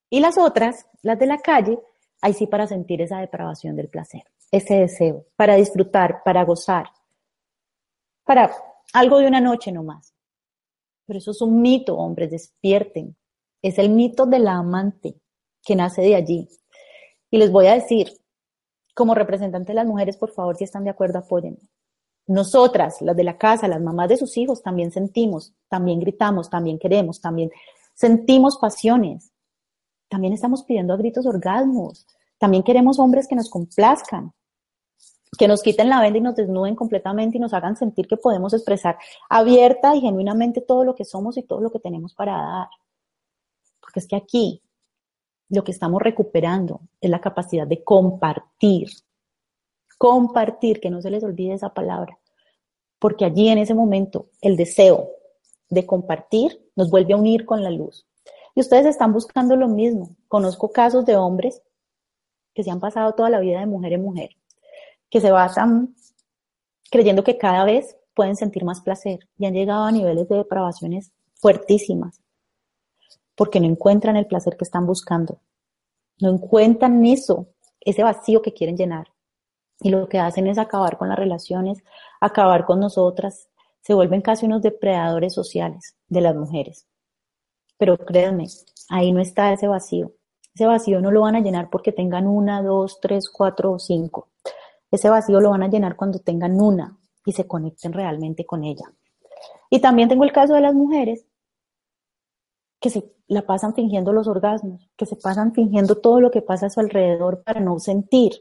Y las otras, las de la calle, ahí sí para sentir esa depravación del placer, ese deseo, para disfrutar, para gozar, para algo de una noche nomás. Pero eso es un mito, hombres, despierten. Es el mito de la amante que nace de allí. Y les voy a decir, como representante de las mujeres, por favor, si están de acuerdo, apóyenme. Nosotras, las de la casa, las mamás de sus hijos, también sentimos, también gritamos, también queremos, también sentimos pasiones. También estamos pidiendo a gritos orgasmos. También queremos hombres que nos complazcan, que nos quiten la venda y nos desnuden completamente y nos hagan sentir que podemos expresar abierta y genuinamente todo lo que somos y todo lo que tenemos para dar. Porque es que aquí lo que estamos recuperando es la capacidad de compartir. Compartir, que no se les olvide esa palabra. Porque allí en ese momento el deseo de compartir nos vuelve a unir con la luz. Y ustedes están buscando lo mismo. Conozco casos de hombres que se han pasado toda la vida de mujer en mujer, que se basan creyendo que cada vez pueden sentir más placer y han llegado a niveles de depravaciones fuertísimas porque no encuentran el placer que están buscando. No encuentran eso, ese vacío que quieren llenar. Y lo que hacen es acabar con las relaciones, acabar con nosotras. Se vuelven casi unos depredadores sociales de las mujeres. Pero créanme, ahí no está ese vacío. Ese vacío no lo van a llenar porque tengan una, dos, tres, cuatro o cinco. Ese vacío lo van a llenar cuando tengan una y se conecten realmente con ella. Y también tengo el caso de las mujeres que se la pasan fingiendo los orgasmos, que se pasan fingiendo todo lo que pasa a su alrededor para no sentir,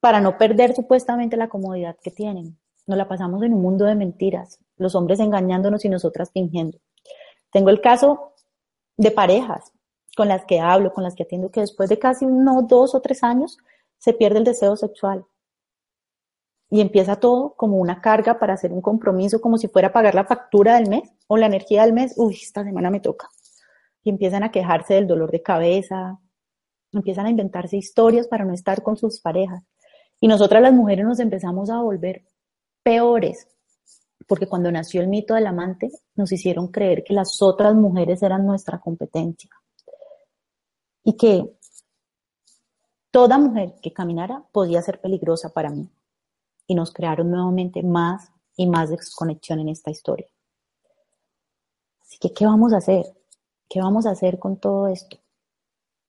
para no perder supuestamente la comodidad que tienen. Nos la pasamos en un mundo de mentiras, los hombres engañándonos y nosotras fingiendo. Tengo el caso de parejas con las que hablo, con las que atiendo, que después de casi uno, dos o tres años se pierde el deseo sexual. Y empieza todo como una carga para hacer un compromiso, como si fuera pagar la factura del mes o la energía del mes. Uy, esta semana me toca. Y empiezan a quejarse del dolor de cabeza, empiezan a inventarse historias para no estar con sus parejas. Y nosotras las mujeres nos empezamos a volver peores, porque cuando nació el mito del amante, nos hicieron creer que las otras mujeres eran nuestra competencia. Y que toda mujer que caminara podía ser peligrosa para mí. Y nos crearon nuevamente más y más desconexión en esta historia. Así que, ¿qué vamos a hacer? ¿Qué vamos a hacer con todo esto?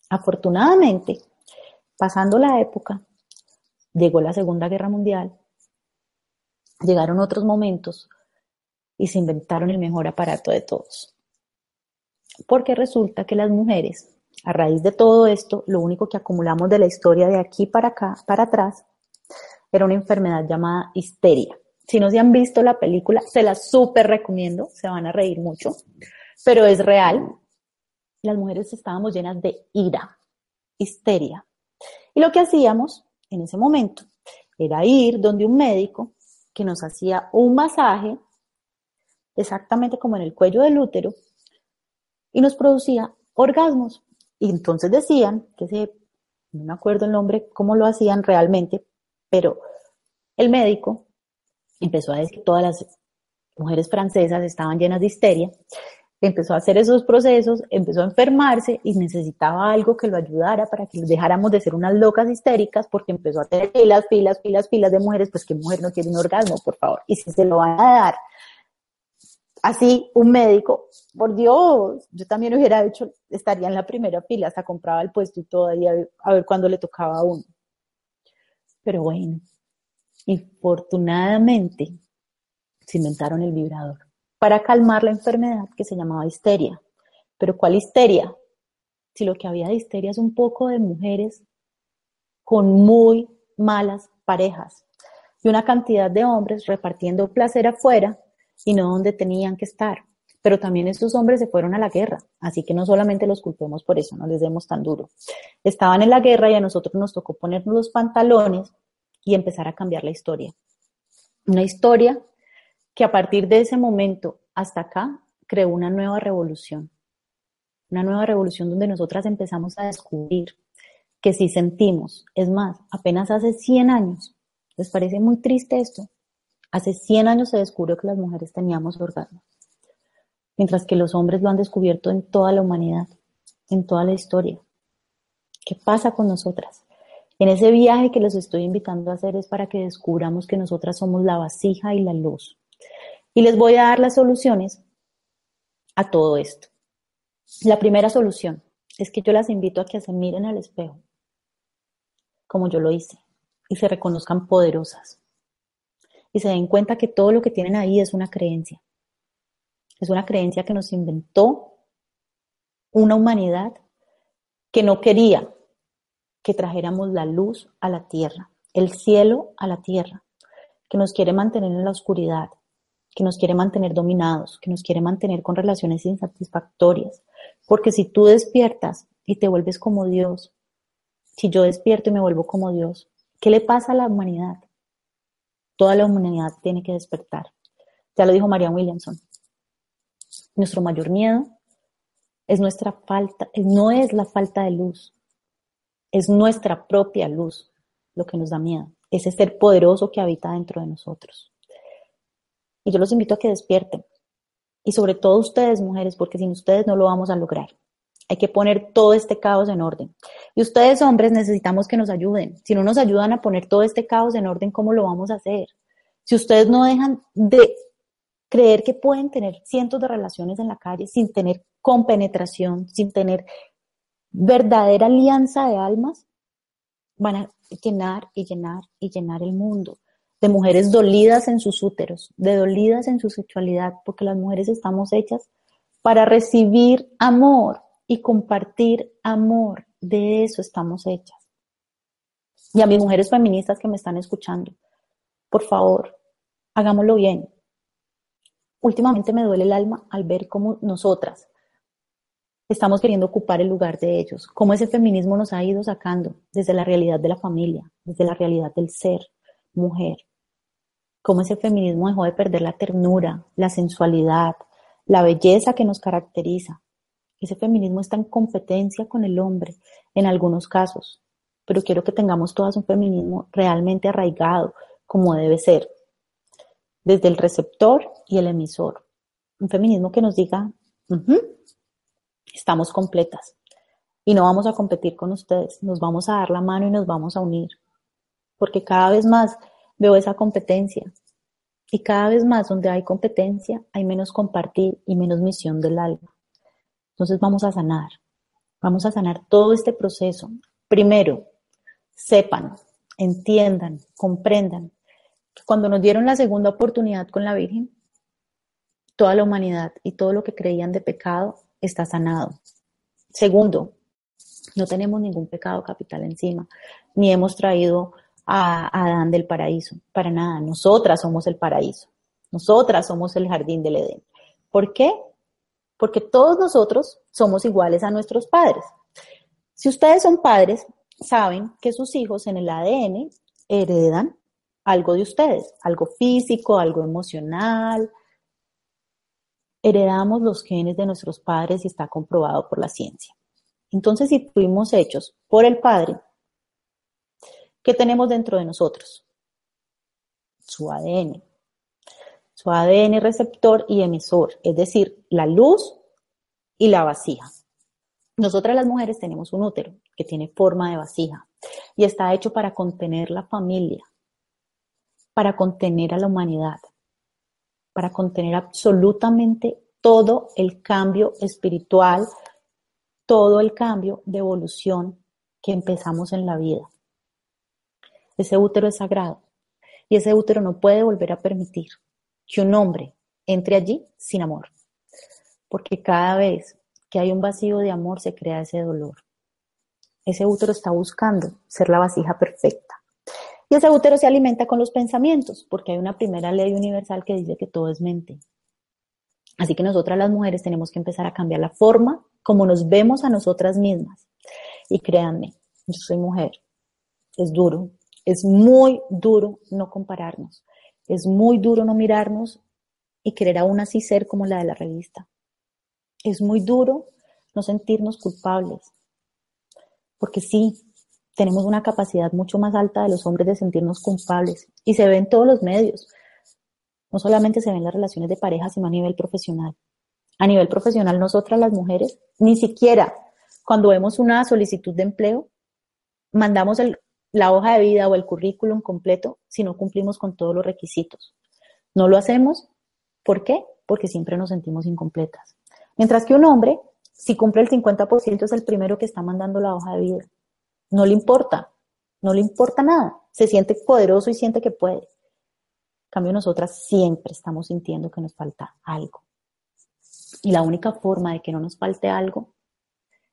Afortunadamente, pasando la época, llegó la Segunda Guerra Mundial llegaron otros momentos y se inventaron el mejor aparato de todos. Porque resulta que las mujeres, a raíz de todo esto, lo único que acumulamos de la historia de aquí para acá, para atrás, era una enfermedad llamada histeria. Si no se han visto la película, se la súper recomiendo, se van a reír mucho, pero es real. Las mujeres estábamos llenas de ira, histeria. Y lo que hacíamos en ese momento era ir donde un médico que nos hacía un masaje, exactamente como en el cuello del útero, y nos producía orgasmos. Y entonces decían que ese no me acuerdo el nombre, cómo lo hacían realmente, pero el médico empezó a decir que todas las mujeres francesas estaban llenas de histeria, empezó a hacer esos procesos, empezó a enfermarse y necesitaba algo que lo ayudara para que dejáramos de ser unas locas histéricas porque empezó a tener filas, filas, filas, filas de mujeres, pues que mujer no quiere un orgasmo, por favor, y si se lo van a dar así un médico, por Dios, yo también hubiera hecho, estaría en la primera fila, hasta compraba el puesto y todo ahí a ver, a ver cuándo le tocaba a uno. Pero bueno, infortunadamente se inventaron el vibrador para calmar la enfermedad que se llamaba histeria. Pero ¿cuál histeria? Si lo que había de histeria es un poco de mujeres con muy malas parejas y una cantidad de hombres repartiendo placer afuera y no donde tenían que estar. Pero también estos hombres se fueron a la guerra, así que no solamente los culpemos por eso, no les demos tan duro. Estaban en la guerra y a nosotros nos tocó ponernos los pantalones y empezar a cambiar la historia. Una historia que a partir de ese momento hasta acá creó una nueva revolución. Una nueva revolución donde nosotras empezamos a descubrir que si sentimos, es más, apenas hace 100 años, ¿les parece muy triste esto? Hace 100 años se descubrió que las mujeres teníamos orgasmos, mientras que los hombres lo han descubierto en toda la humanidad, en toda la historia. ¿Qué pasa con nosotras? En ese viaje que les estoy invitando a hacer es para que descubramos que nosotras somos la vasija y la luz. Y les voy a dar las soluciones a todo esto. La primera solución es que yo las invito a que se miren al espejo, como yo lo hice, y se reconozcan poderosas. Y se den cuenta que todo lo que tienen ahí es una creencia. Es una creencia que nos inventó una humanidad que no quería que trajéramos la luz a la tierra, el cielo a la tierra, que nos quiere mantener en la oscuridad, que nos quiere mantener dominados, que nos quiere mantener con relaciones insatisfactorias. Porque si tú despiertas y te vuelves como Dios, si yo despierto y me vuelvo como Dios, ¿qué le pasa a la humanidad? Toda la humanidad tiene que despertar. Ya lo dijo María Williamson. Nuestro mayor miedo es nuestra falta, no es la falta de luz, es nuestra propia luz lo que nos da miedo, ese ser poderoso que habita dentro de nosotros. Y yo los invito a que despierten. Y sobre todo ustedes, mujeres, porque sin ustedes no lo vamos a lograr. Hay que poner todo este caos en orden. Y ustedes, hombres, necesitamos que nos ayuden. Si no nos ayudan a poner todo este caos en orden, ¿cómo lo vamos a hacer? Si ustedes no dejan de creer que pueden tener cientos de relaciones en la calle sin tener compenetración, sin tener verdadera alianza de almas, van a llenar y llenar y llenar el mundo de mujeres dolidas en sus úteros, de dolidas en su sexualidad, porque las mujeres estamos hechas para recibir amor y compartir amor. De eso estamos hechas. Y a mis mujeres feministas que me están escuchando, por favor, hagámoslo bien. Últimamente me duele el alma al ver cómo nosotras estamos queriendo ocupar el lugar de ellos, cómo ese feminismo nos ha ido sacando desde la realidad de la familia, desde la realidad del ser mujer cómo ese feminismo dejó de perder la ternura, la sensualidad, la belleza que nos caracteriza. Ese feminismo está en competencia con el hombre en algunos casos, pero quiero que tengamos todas un feminismo realmente arraigado, como debe ser, desde el receptor y el emisor. Un feminismo que nos diga, estamos completas y no vamos a competir con ustedes, nos vamos a dar la mano y nos vamos a unir, porque cada vez más veo esa competencia. Y cada vez más donde hay competencia, hay menos compartir y menos misión del alma. Entonces vamos a sanar. Vamos a sanar todo este proceso. Primero, sepan, entiendan, comprendan que cuando nos dieron la segunda oportunidad con la Virgen, toda la humanidad y todo lo que creían de pecado está sanado. Segundo, no tenemos ningún pecado capital encima, ni hemos traído a, Adán del paraíso, para nada, nosotras somos el paraíso, nosotras somos el jardín del Edén. ¿Por qué? Porque todos nosotros somos iguales a nuestros padres. Si ustedes son padres, saben que sus hijos en el ADN heredan algo de ustedes, algo físico, algo emocional. Heredamos los genes de nuestros padres y está comprobado por la ciencia. Entonces, si fuimos hechos por el Padre, ¿qué tenemos dentro de nosotros? Su ADN. Su ADN receptor y emisor, es decir, la luz y la vasija. Nosotras las mujeres tenemos un útero que tiene forma de vasija y está hecho para contener la familia, para contener a la humanidad, para contener absolutamente todo el cambio espiritual, todo el cambio de evolución que empezamos en la vida. Ese útero es sagrado y ese útero no puede volver a permitir que un hombre entre allí sin amor, porque cada vez que hay un vacío de amor se crea ese dolor. Ese útero está buscando ser la vasija perfecta. Y ese útero se alimenta con los pensamientos, porque hay una primera ley universal que dice que todo es mente. Así que nosotras las mujeres tenemos que empezar a cambiar la forma como nos vemos a nosotras mismas. Y créanme, yo soy mujer, es duro, es muy duro no compararnos, es muy duro no mirarnos y querer aún así ser como la de la revista. Es muy duro no sentirnos culpables, porque sí, tenemos una capacidad mucho más alta de los hombres de sentirnos culpables y se ve en todos los medios. No solamente se ven las relaciones de pareja, sino a nivel profesional. A nivel profesional, nosotras las mujeres, ni siquiera cuando vemos una solicitud de empleo, mandamos la hoja de vida o el currículum completo si no cumplimos con todos los requisitos. No lo hacemos, ¿por qué? Porque siempre nos sentimos incompletas. Mientras que un hombre, si cumple el 50%, es el primero que está mandando la hoja de vida. No le importa, no le importa nada. Se siente poderoso y siente que puede. En cambio, nosotras siempre estamos sintiendo que nos falta algo. Y la única forma de que no nos falte algo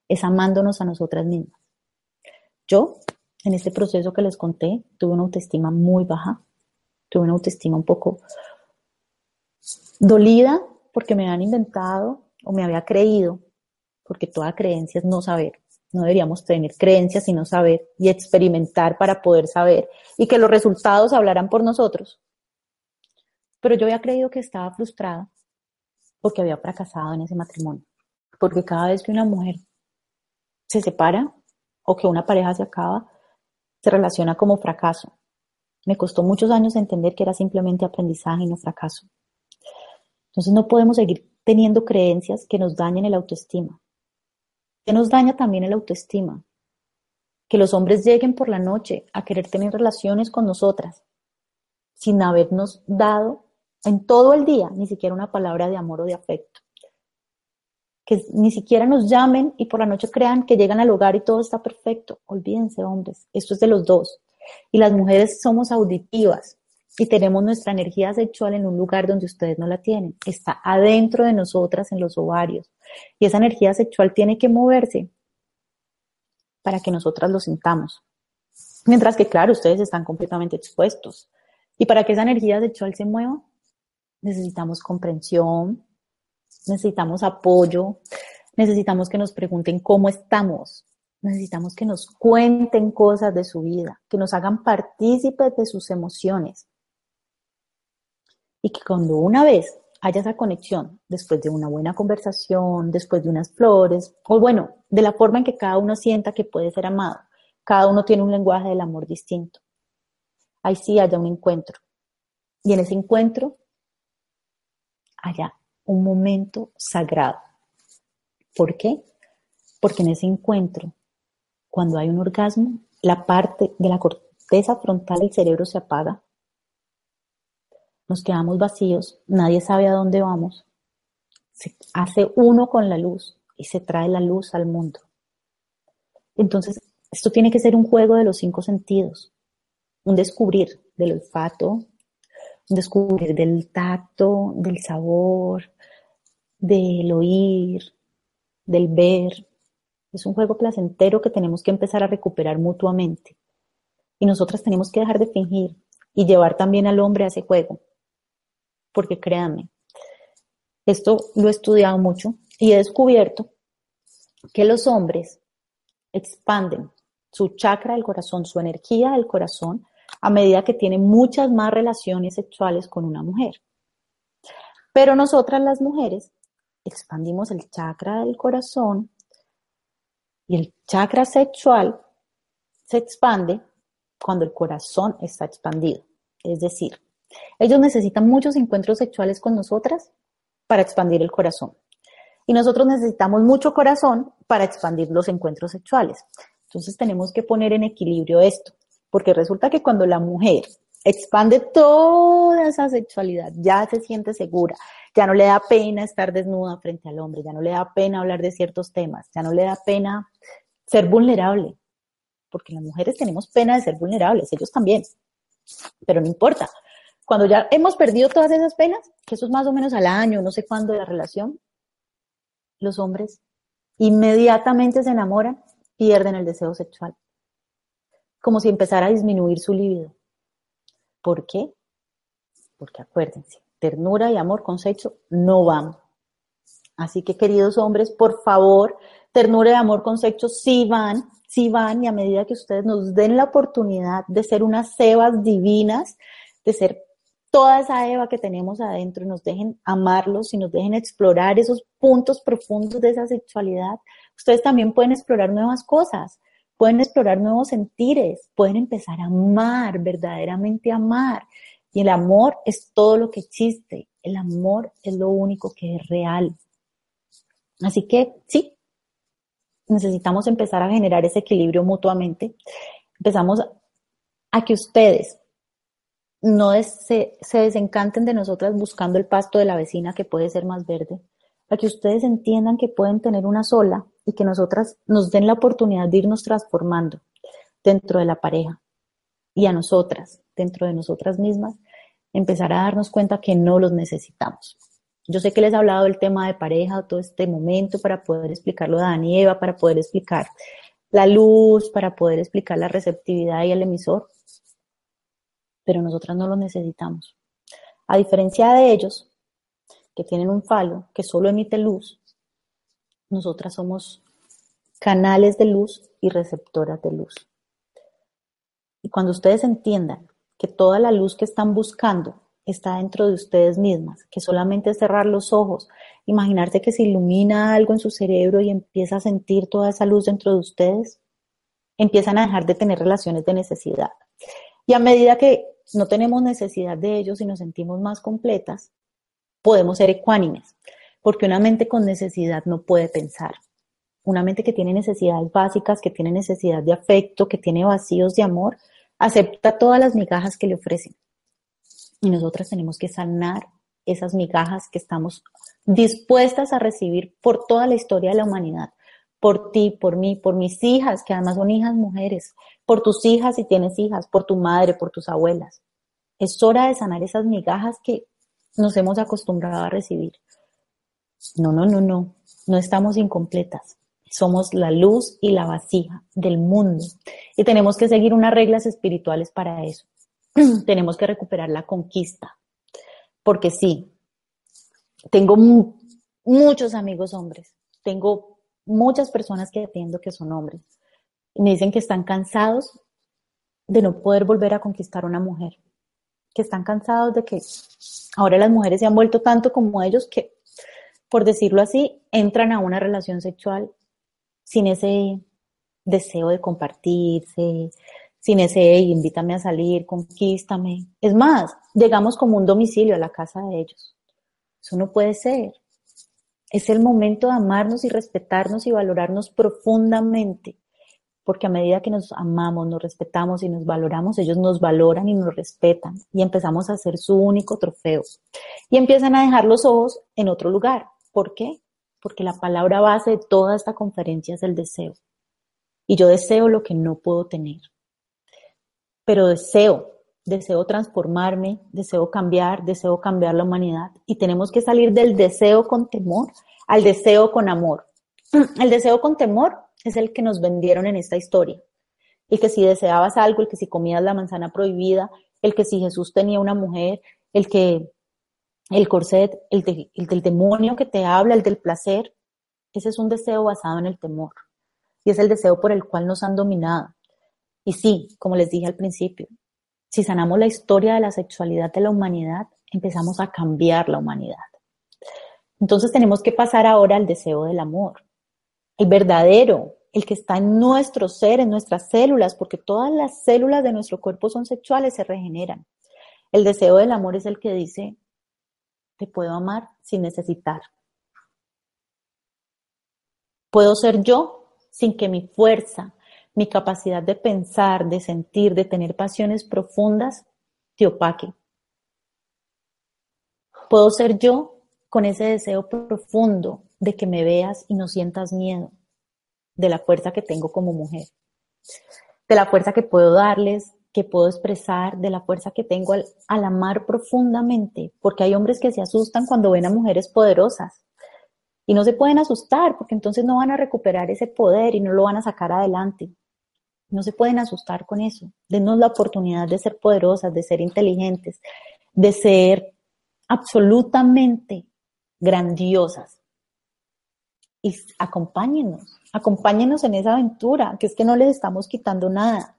es amándonos a nosotras mismas. Yo, en este proceso que les conté, tuve una autoestima muy baja, tuve una autoestima un poco dolida porque me han inventado o me había creído, porque toda creencia es no saber. No deberíamos tener creencias sino saber y experimentar para poder saber y que los resultados hablaran por nosotros. Pero yo había creído que estaba frustrada porque había fracasado en ese matrimonio. Porque cada vez que una mujer se separa o que una pareja se acaba, se relaciona como fracaso. Me costó muchos años entender que era simplemente aprendizaje y no fracaso. Entonces no podemos seguir teniendo creencias que nos dañen el autoestima. Que nos daña también el autoestima. Que los hombres lleguen por la noche a querer tener relaciones con nosotras sin habernos dado en todo el día ni siquiera una palabra de amor o de afecto. Que ni siquiera nos llamen y por la noche crean que llegan al hogar y todo está perfecto. Olvídense, hombres, esto es de los dos. Y las mujeres somos auditivas, y tenemos nuestra energía sexual en un lugar donde ustedes no la tienen. Está adentro de nosotras, en los ovarios. Y esa energía sexual tiene que moverse para que nosotras lo sintamos. Mientras que, claro, ustedes están completamente expuestos. Y para que esa energía sexual se mueva, necesitamos comprensión, necesitamos apoyo, necesitamos que nos pregunten cómo estamos, necesitamos que nos cuenten cosas de su vida, que nos hagan partícipes de sus emociones y que cuando una vez haya esa conexión, después de una buena conversación, después de unas flores, o bueno, de la forma en que cada uno sienta que puede ser amado, cada uno tiene un lenguaje del amor distinto. Ahí sí haya un encuentro. Y en ese encuentro haya un momento sagrado. ¿Por qué? Porque en ese encuentro, cuando hay un orgasmo, la parte de la corteza frontal del cerebro se apaga nos quedamos vacíos, nadie sabe a dónde vamos. Se hace uno con la luz y se trae la luz al mundo. Entonces, esto tiene que ser un juego de los cinco sentidos, un descubrir del olfato, un descubrir del tacto, del sabor, del oír, del ver. Es un juego placentero que tenemos que empezar a recuperar mutuamente. Y nosotras tenemos que dejar de fingir y llevar también al hombre a ese juego porque créanme, esto lo he estudiado mucho y he descubierto que los hombres expanden su chakra del corazón, su energía del corazón, a medida que tienen muchas más relaciones sexuales con una mujer. Pero nosotras las mujeres expandimos el chakra del corazón y el chakra sexual se expande cuando el corazón está expandido. Es decir, ellos necesitan muchos encuentros sexuales con nosotras para expandir el corazón. Y nosotros necesitamos mucho corazón para expandir los encuentros sexuales. Entonces tenemos que poner en equilibrio esto, porque resulta que cuando la mujer expande toda esa sexualidad, ya se siente segura, ya no le da pena estar desnuda frente al hombre, ya no le da pena hablar de ciertos temas, ya no le da pena ser vulnerable, porque las mujeres tenemos pena de ser vulnerables, ellos también, pero no importa. Cuando ya hemos perdido todas esas penas, que eso es más o menos al año, no sé cuándo de la relación, los hombres inmediatamente se enamoran, pierden el deseo sexual. Como si empezara a disminuir su libido. ¿Por qué? Porque acuérdense, ternura y amor con sexo no van. Así que queridos hombres, por favor, ternura y amor con sexo sí van, sí van y a medida que ustedes nos den la oportunidad de ser unas cebas divinas, de ser toda esa Eva que tenemos adentro y nos dejen amarlos y nos dejen explorar esos puntos profundos de esa sexualidad, ustedes también pueden explorar nuevas cosas, pueden explorar nuevos sentires, pueden empezar a amar, verdaderamente amar. Y el amor es todo lo que existe, el amor es lo único que es real. Así que sí, necesitamos empezar a generar ese equilibrio mutuamente. Empezamos a que ustedes no se, se desencanten de nosotras buscando el pasto de la vecina que puede ser más verde, para que ustedes entiendan que pueden tener una sola y que nosotras nos den la oportunidad de irnos transformando dentro de la pareja y a nosotras, dentro de nosotras mismas, empezar a darnos cuenta que no los necesitamos. Yo sé que les he hablado del tema de pareja todo este momento para poder explicarlo a Dani y Eva, para poder explicar la luz, para poder explicar la receptividad y el emisor, pero nosotras no lo necesitamos. A diferencia de ellos, que tienen un falo que solo emite luz, nosotras somos canales de luz y receptoras de luz. Y cuando ustedes entiendan que toda la luz que están buscando está dentro de ustedes mismas, que solamente es cerrar los ojos, imaginarse que se ilumina algo en su cerebro y empieza a sentir toda esa luz dentro de ustedes, empiezan a dejar de tener relaciones de necesidad. Y a medida que no tenemos necesidad de ellos y nos sentimos más completas, podemos ser ecuánimes, porque una mente con necesidad no puede pensar. Una mente que tiene necesidades básicas, que tiene necesidad de afecto, que tiene vacíos de amor, acepta todas las migajas que le ofrecen. Y nosotras tenemos que sanar esas migajas que estamos dispuestas a recibir por toda la historia de la humanidad, por ti, por mí, por mis hijas, que además son hijas mujeres, por tus hijas si tienes hijas, por tu madre, por tus abuelas. Es hora de sanar esas migajas que nos hemos acostumbrado a recibir. No, no, no, no, no estamos incompletas. Somos la luz y la vasija del mundo y tenemos que seguir unas reglas espirituales para eso. tenemos que recuperar la conquista. Porque sí, tengo muchos amigos hombres, tengo muchas personas que atiendo que son hombres me dicen que están cansados de no poder volver a conquistar una mujer, que están cansados de que ahora las mujeres se han vuelto tanto como ellos que, por decirlo así, entran a una relación sexual sin ese deseo de compartirse, sin ese, invítame a salir, conquístame. Es más, llegamos como un domicilio a la casa de ellos. Eso no puede ser. Es el momento de amarnos y respetarnos y valorarnos profundamente porque a medida que nos amamos, nos respetamos y nos valoramos, ellos nos valoran y nos respetan y empezamos a ser su único trofeo. Y empiezan a dejar los ojos en otro lugar. ¿Por qué? Porque la palabra base de toda esta conferencia es el deseo. Y yo deseo lo que no puedo tener. Pero deseo, deseo transformarme, deseo cambiar, deseo cambiar la humanidad. Y tenemos que salir del deseo con temor al deseo con amor. El deseo con temor es el que nos vendieron en esta historia. El que si deseabas algo, el que si comías la manzana prohibida, el que si Jesús tenía una mujer, el que el corset, el, del demonio que te habla, el del placer, ese es un deseo basado en el temor. Y es el deseo por el cual nos han dominado. Y sí, como les dije al principio, si sanamos la historia de la sexualidad de la humanidad, empezamos a cambiar la humanidad. Entonces tenemos que pasar ahora al deseo del amor el verdadero, el que está en nuestro ser, en nuestras células, porque todas las células de nuestro cuerpo son sexuales, se regeneran. El deseo del amor es el que dice, te puedo amar sin necesitar. Puedo ser yo sin que mi fuerza, mi capacidad de pensar, de sentir, de tener pasiones profundas, te opaque. Puedo ser yo con ese deseo profundo de que me veas y no sientas miedo de la fuerza que tengo como mujer, de la fuerza que puedo darles, que puedo expresar, de la fuerza que tengo al, amar profundamente, porque hay hombres que se asustan cuando ven a mujeres poderosas y no se pueden asustar porque entonces no van a recuperar ese poder y no lo van a sacar adelante. No se pueden asustar con eso. Denos la oportunidad de ser poderosas, de ser inteligentes, de ser absolutamente grandiosas. Y acompáñenos, acompáñenos en esa aventura, que es que no les estamos quitando nada,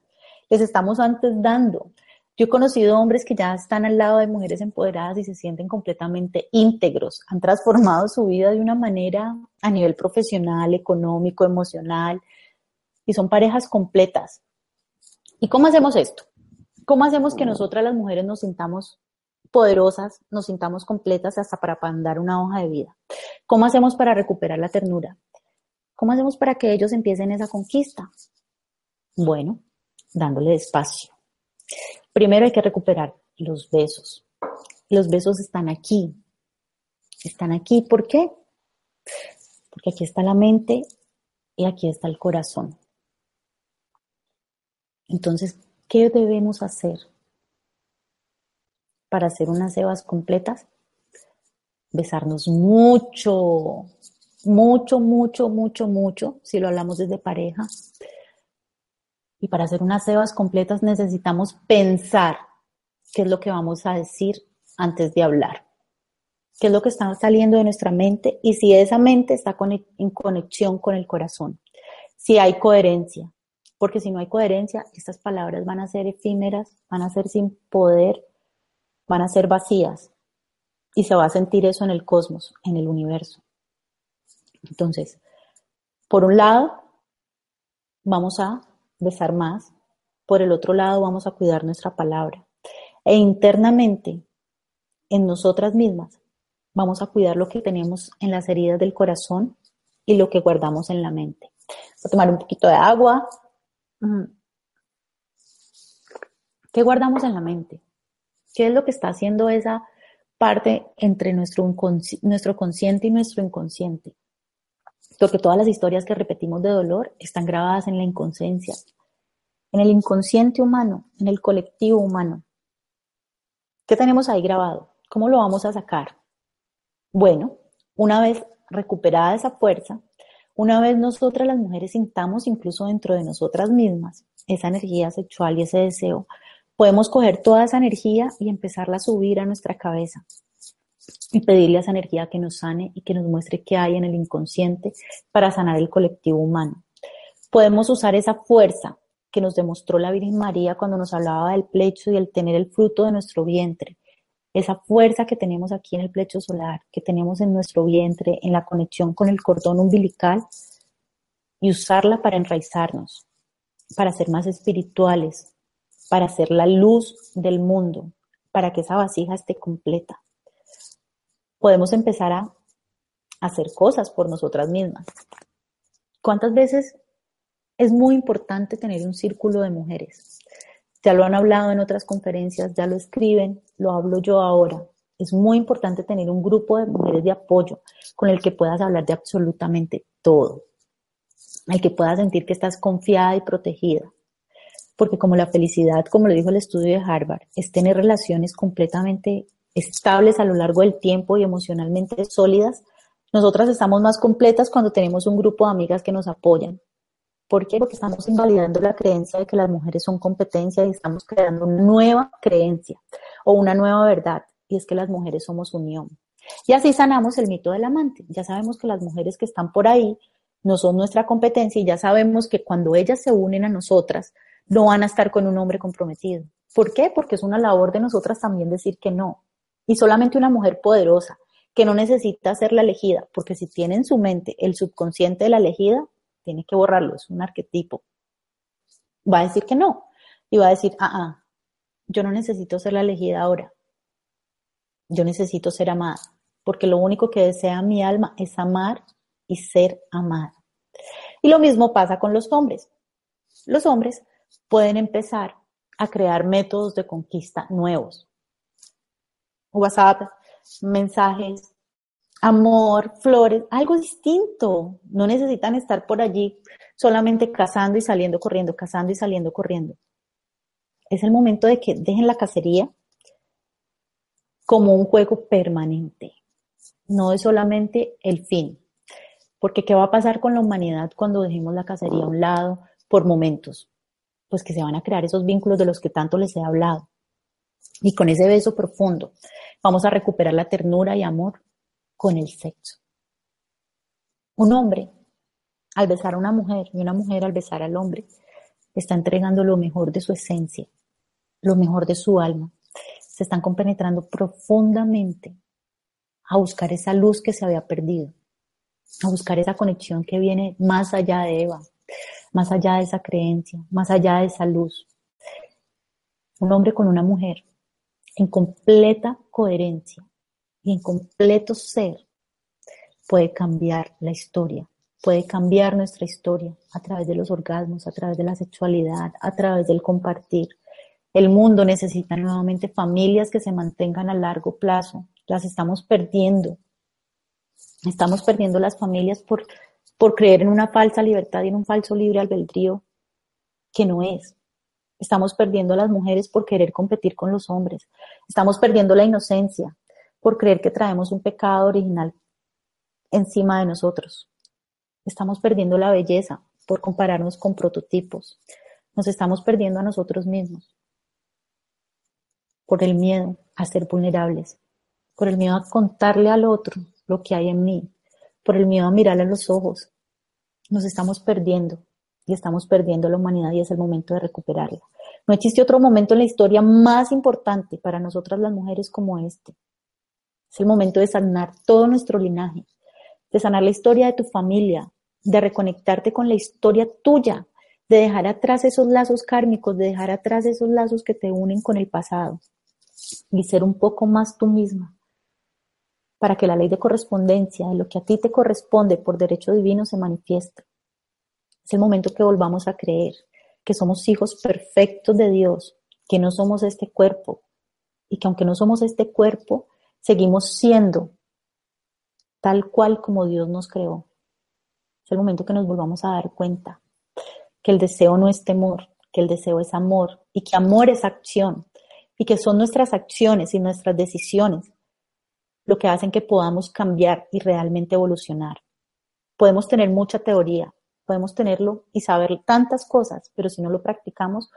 les estamos antes dando. Yo he conocido hombres que ya están al lado de mujeres empoderadas y se sienten completamente íntegros, han transformado su vida de una manera a nivel profesional, económico, emocional, y son parejas completas. ¿Y cómo hacemos esto? ¿Cómo hacemos que nosotras las mujeres nos sintamos poderosas, nos sintamos completas hasta para mandar una hoja de vida? ¿Cómo hacemos para recuperar la ternura? ¿Cómo hacemos para que ellos empiecen esa conquista? Bueno, dándole espacio. Primero hay que recuperar los besos. Los besos están aquí. Están aquí. ¿Por qué? Porque aquí está la mente y aquí está el corazón. Entonces, ¿qué debemos hacer para hacer unas cebas completas? Besarnos mucho, mucho, mucho, mucho, mucho, si lo hablamos desde pareja. Y para hacer unas cebas completas necesitamos pensar qué es lo que vamos a decir antes de hablar. ¿Qué es lo que está saliendo de nuestra mente? Y si esa mente está en conexión con el corazón. Si hay coherencia porque si no hay coherencia, estas palabras van a ser efímeras, van a ser sin poder, van a ser vacías y se va a sentir eso en el cosmos, en el universo. Entonces, por un lado, vamos a besar más, por el otro lado, vamos a cuidar nuestra palabra. E internamente, en nosotras mismas, vamos a cuidar lo que tenemos en las heridas del corazón y lo que guardamos en la mente. Voy a tomar un poquito de agua. ¿Qué guardamos en la mente? ¿Qué es lo que está haciendo esa parte entre nuestro, nuestro consciente y nuestro inconsciente? Porque todas las historias que repetimos de dolor están grabadas en la inconsciencia, en el inconsciente humano, en el colectivo humano. ¿Qué tenemos ahí grabado? ¿Cómo lo vamos a sacar? Bueno, una vez recuperada esa fuerza, una vez nosotras las mujeres sintamos incluso dentro de nosotras mismas esa energía sexual y ese deseo, podemos coger toda esa energía y empezarla a subir a nuestra cabeza y pedirle a esa energía que nos sane y que nos muestre qué hay en el inconsciente para sanar el colectivo humano. Podemos usar esa fuerza que nos demostró la Virgen María cuando nos hablaba del plecho y el tener el fruto de nuestro vientre esa fuerza que tenemos aquí en el plecho solar, que tenemos en nuestro vientre, en la conexión con el cordón umbilical, y usarla para enraizarnos, para ser más espirituales, para ser la luz del mundo, para que esa vasija esté completa. Podemos empezar a hacer cosas por nosotras mismas. ¿Cuántas veces es muy importante tener un círculo de mujeres? Ya lo han hablado en otras conferencias, ya lo escriben, lo hablo yo ahora. Es muy importante tener un grupo de mujeres de apoyo con el que puedas hablar de absolutamente todo, al que puedas sentir que estás confiada y protegida. Porque como la felicidad, como lo dijo el estudio de Harvard, es tener relaciones completamente estables a lo largo del tiempo y emocionalmente sólidas, nosotras estamos más completas cuando tenemos un grupo de amigas que nos apoyan, ¿Por qué? Porque estamos invalidando la creencia de que las mujeres son competencia y estamos creando una nueva creencia o una nueva verdad, y es que las mujeres somos unión. Y así sanamos el mito del amante. Ya sabemos que las mujeres que están por ahí no son nuestra competencia y ya sabemos que cuando ellas se unen a nosotras, no van a estar con un hombre comprometido. ¿Por qué? Porque es una labor de nosotras también decir que no. Y solamente una mujer poderosa, que no necesita ser la elegida, porque si tiene en su mente el subconsciente de la elegida, tiene que borrarlo, es un arquetipo. Va a decir que no. Y va a decir, ah, ah, yo no necesito ser la elegida ahora. Yo necesito ser amada. Porque lo único que desea mi alma es amar y ser amada. Y lo mismo pasa con los hombres. Los hombres pueden empezar a crear métodos de conquista nuevos. WhatsApp, mensajes, amor, flores, algo distinto. No necesitan estar por allí solamente cazando y saliendo corriendo, cazando y saliendo corriendo. Es el momento de que dejen la cacería como un juego permanente. No es solamente el fin. Porque ¿qué va a pasar con la humanidad cuando dejemos la cacería a un lado por momentos? Pues que se van a crear esos vínculos de los que tanto les he hablado. Y con ese beso profundo vamos a recuperar la ternura y amor con el sexo. Un hombre al besar a una mujer y una mujer al besar al hombre está entregando lo mejor de su esencia, lo mejor de su alma. Se están compenetrando profundamente a buscar esa luz que se había perdido, a buscar esa conexión que viene más allá de Eva, más allá de esa creencia, más allá de esa luz. Un hombre con una mujer en completa coherencia y en completo ser puede cambiar la historia, puede cambiar nuestra historia a través de los orgasmos, a través de la sexualidad, a través del compartir. El mundo necesita nuevamente familias que se mantengan a largo plazo. Las estamos perdiendo. Estamos perdiendo las familias por, por creer en una falsa libertad y en un falso libre albedrío que no es. Estamos perdiendo a las mujeres por querer competir con los hombres. Estamos perdiendo la inocencia por creer que traemos un pecado original encima de nosotros. Estamos perdiendo la belleza por compararnos con prototipos. Nos estamos perdiendo a nosotros mismos por el miedo a ser vulnerables, por el miedo a contarle al otro lo que hay en mí, por el miedo a mirarle a los ojos. Nos estamos perdiendo y estamos perdiendo la humanidad y es el momento de recuperarla. No existe otro momento en la historia más importante para nosotras las mujeres como este. Es el momento de sanar todo nuestro linaje, de sanar la historia de tu familia, de reconectarte con la historia tuya, de dejar atrás esos lazos kármicos, de dejar atrás esos lazos que te unen con el pasado y ser un poco más tú misma para que la ley de correspondencia de lo que a ti te corresponde por derecho divino se manifieste. Es el momento que volvamos a creer que somos hijos perfectos de Dios, que no somos este cuerpo y que aunque no somos este cuerpo, seguimos siendo tal cual como Dios nos creó. Es el momento que nos volvamos a dar cuenta que el deseo no es temor, que el deseo es amor y que amor es acción y que son nuestras acciones y nuestras decisiones lo que hacen que podamos cambiar y realmente evolucionar. Podemos tener mucha teoría, podemos tenerlo y saber tantas cosas, pero si no lo practicamos,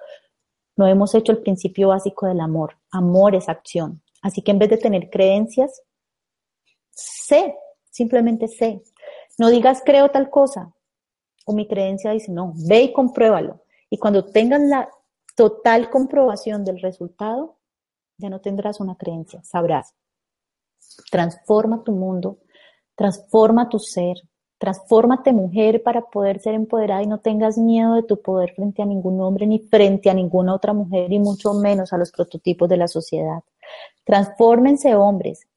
no hemos hecho el principio básico del amor. Amor es acción. Así que en vez de tener creencias, sé, simplemente sé. No digas creo tal cosa. O mi creencia dice, no, ve y compruébalo. Y cuando tengas la total comprobación del resultado, ya no tendrás una creencia, sabrás. Transforma tu mundo, transforma tu ser, Transfórmate mujer para poder ser empoderada y no tengas miedo de tu poder frente a ningún hombre ni frente a ninguna otra mujer y mucho menos a los prototipos de la sociedad. Transfórmense hombres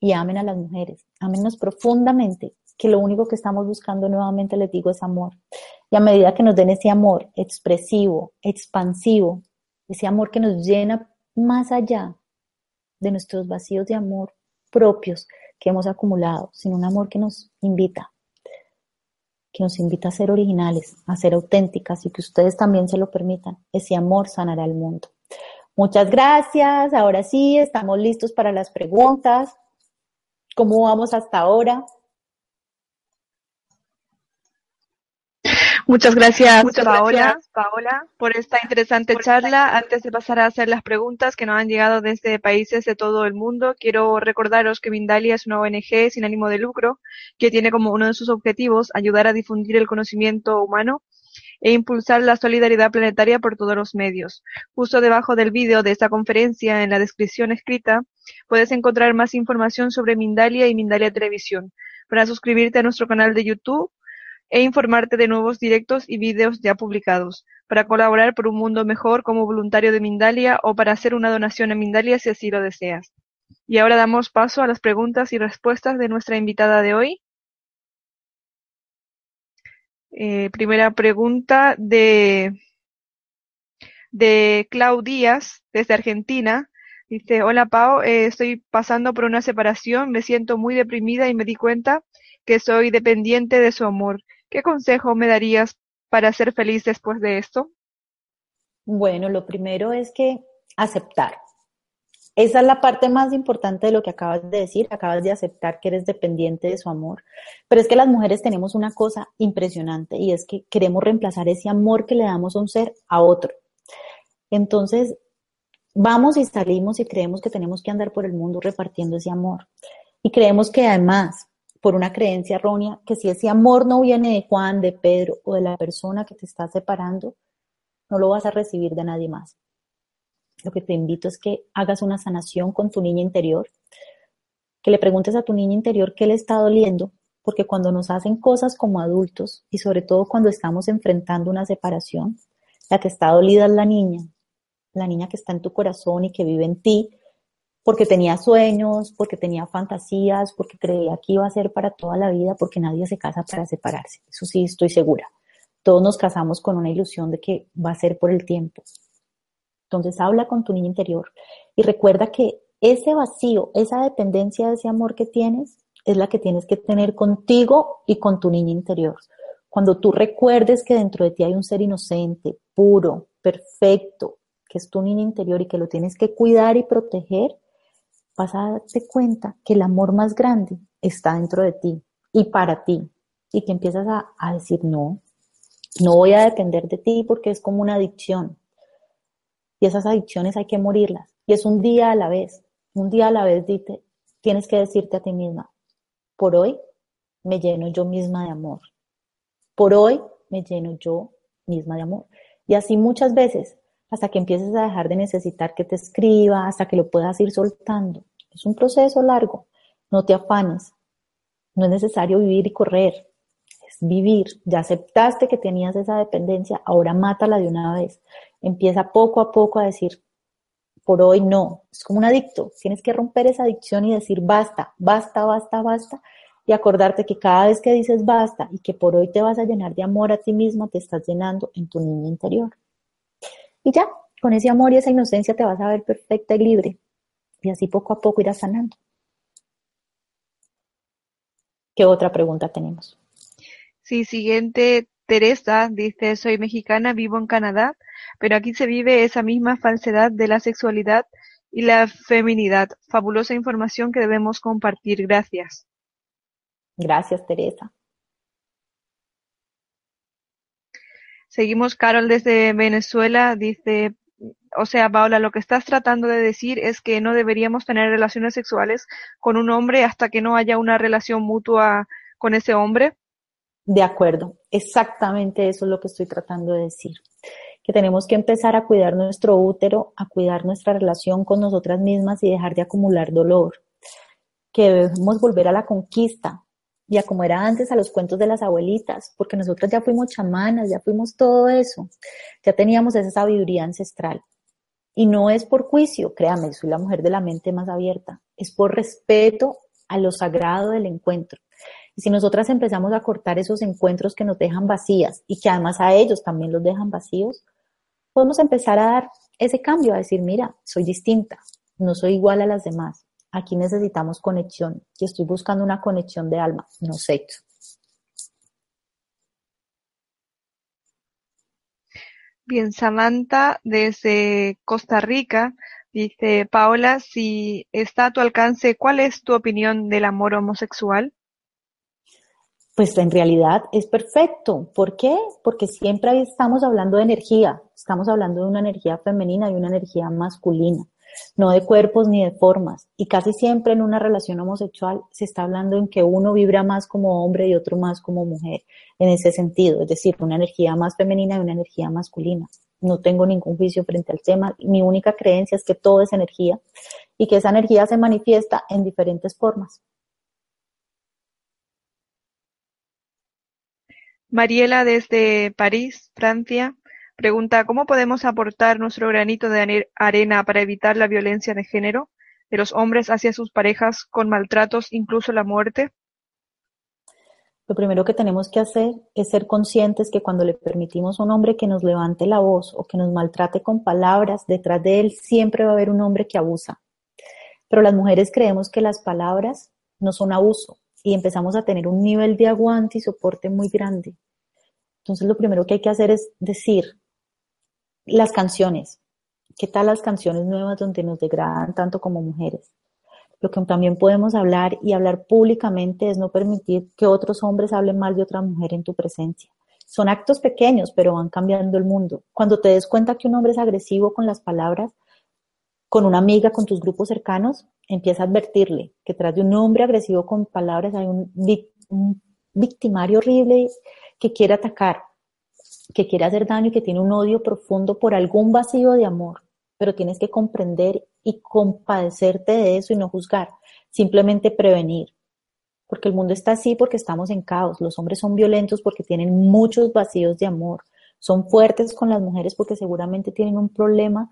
y amen a las mujeres. Amennos profundamente, que lo único que estamos buscando nuevamente, les digo, es amor. Y a medida que nos den ese amor expresivo, expansivo, ese amor que nos llena más allá de nuestros vacíos de amor propios que hemos acumulado, sino un amor que nos invita que nos invita a ser originales, a ser auténticas y que ustedes también se lo permitan. Ese amor sanará el mundo. Muchas gracias. Ahora sí, estamos listos para las preguntas. ¿Cómo vamos hasta ahora? Muchas gracias, Paola, Paola, por esta interesante charla. Antes de pasar a hacer las preguntas que nos han llegado desde países de todo el mundo, quiero recordaros que Mindalia es una ONG sin ánimo de lucro que tiene como uno de sus objetivos ayudar a difundir el conocimiento humano e impulsar la solidaridad planetaria por todos los medios. Justo debajo del vídeo de esta conferencia, en la descripción escrita, puedes encontrar más información sobre Mindalia y Mindalia Televisión. Para suscribirte a nuestro canal de YouTube, e informarte de nuevos directos y vídeos ya publicados, para colaborar por un mundo mejor como voluntario de Mindalia o para hacer una donación a Mindalia si así lo deseas. Y ahora damos paso a las preguntas y respuestas de nuestra invitada de hoy. Eh, primera pregunta de, de Clau Díaz, desde Argentina. Dice, hola Pau, eh, estoy pasando por una separación, me siento muy deprimida y me di cuenta que soy dependiente de su amor. ¿Qué consejo me darías para ser feliz después de esto? Bueno, lo primero es que aceptar. Esa es la parte más importante de lo que acabas de decir, acabas de aceptar que eres dependiente de su amor. Pero es que las mujeres tenemos una cosa impresionante y es que queremos reemplazar ese amor que le damos a un ser a otro. Entonces, vamos y salimos y creemos que tenemos que andar por el mundo repartiendo ese amor. Y creemos que además, por una creencia errónea, que si ese amor no viene de Juan, de Pedro o de la persona que te está separando, no lo vas a recibir de nadie más. Lo que te invito es que hagas una sanación con tu niña interior, que le preguntes a tu niña interior qué le está doliendo, porque cuando nos hacen cosas como adultos y sobre todo cuando estamos enfrentando una separación, la que está dolida es la niña, la niña que está en tu corazón y que vive en ti, porque tenía sueños, porque tenía fantasías, porque creía que iba a ser para toda la vida, porque nadie se casa para separarse. Eso sí, estoy segura. Todos nos casamos con una ilusión de que va a ser por el tiempo. Entonces habla con tu niña interior y recuerda que ese vacío, esa dependencia de ese amor que tienes, es la que tienes que tener contigo y con tu niña interior. Cuando tú recuerdes que dentro de ti hay un ser inocente, puro, perfecto, que es tu niño interior y que lo tienes que cuidar y proteger, vas a darte cuenta que el amor más grande está dentro de ti y para ti. Y que empiezas a, a decir, no, no voy a depender de ti porque es como una adicción. Y esas adicciones hay que morirlas. Y es un día a la vez. Un día a la vez dite, tienes que decirte a ti misma, por hoy me lleno yo misma de amor. Por hoy me lleno yo misma de amor. Y así muchas veces hasta que empieces a dejar de necesitar que te escriba, hasta que lo puedas ir soltando. Es un proceso largo, no te afanes, no es necesario vivir y correr, es vivir. Ya aceptaste que tenías esa dependencia, ahora mátala de una vez. Empieza poco a poco a decir, por hoy no, es como un adicto, tienes que romper esa adicción y decir basta, basta, basta, basta, y acordarte que cada vez que dices basta y que por hoy te vas a llenar de amor a ti misma, te estás llenando en tu niña interior. Y ya, con ese amor y esa inocencia te vas a ver perfecta y libre. Y así poco a poco irás sanando. ¿Qué otra pregunta tenemos? Sí, siguiente, Teresa dice, soy mexicana, vivo en Canadá, pero aquí se vive esa misma falsedad de la sexualidad y la feminidad. Fabulosa información que debemos compartir. Gracias. Gracias, Teresa. Seguimos, Carol, desde Venezuela, dice, o sea, Paola, lo que estás tratando de decir es que no deberíamos tener relaciones sexuales con un hombre hasta que no haya una relación mutua con ese hombre. De acuerdo, exactamente eso es lo que estoy tratando de decir. Que tenemos que empezar a cuidar nuestro útero, a cuidar nuestra relación con nosotras mismas y dejar de acumular dolor. Que debemos volver a la conquista, ya como era antes a los cuentos de las abuelitas, porque nosotros ya fuimos chamanas, ya fuimos todo eso, ya teníamos esa sabiduría ancestral. Y no es por juicio, créame, soy la mujer de la mente más abierta, es por respeto a lo sagrado del encuentro. Y si nosotras empezamos a cortar esos encuentros que nos dejan vacías y que además a ellos también los dejan vacíos, podemos empezar a dar ese cambio, a decir, mira, soy distinta, no soy igual a las demás, Aquí necesitamos conexión y estoy buscando una conexión de alma, no sexo. Bien, Samantha desde Costa Rica dice, Paola, si está a tu alcance, ¿cuál es tu opinión del amor homosexual? Pues en realidad es perfecto. ¿Por qué? Porque siempre estamos hablando de energía, estamos hablando de una energía femenina y una energía masculina no de cuerpos ni de formas. Y casi siempre en una relación homosexual se está hablando en que uno vibra más como hombre y otro más como mujer, en ese sentido, es decir, una energía más femenina y una energía masculina. No tengo ningún juicio frente al tema. Mi única creencia es que todo es energía y que esa energía se manifiesta en diferentes formas. Mariela desde París, Francia, pregunta ¿Cómo podemos aportar nuestro granito de arena para evitar la violencia de género de los hombres hacia sus parejas con maltratos, incluso la muerte? Lo primero que tenemos que hacer es ser conscientes que cuando le permitimos a un hombre que nos levante la voz o que nos maltrate con palabras, detrás de él siempre va a haber un hombre que abusa. Pero las mujeres creemos que las palabras no son abuso y empezamos a tener un nivel de aguante y soporte muy grande. Entonces lo primero que hay que hacer es decir las canciones. ¿Qué tal las canciones nuevas donde nos degradan tanto como mujeres? Lo que también podemos hablar y hablar públicamente es no permitir que otros hombres hablen mal de otra mujer en tu presencia. Son actos pequeños, pero van cambiando el mundo. Cuando te des cuenta que un hombre es agresivo con las palabras, con una amiga, con tus grupos cercanos, empieza a advertirle que tras de un hombre agresivo con palabras hay un, un victimario horrible que quiere atacar, que quiere hacer daño y que tiene un odio profundo por algún vacío de amor pero tienes que comprender y compadecerte de eso y no juzgar, simplemente prevenir. Porque el mundo está así porque estamos en caos. Los hombres son violentos porque tienen muchos vacíos de amor. Son fuertes con las mujeres porque seguramente tienen un problema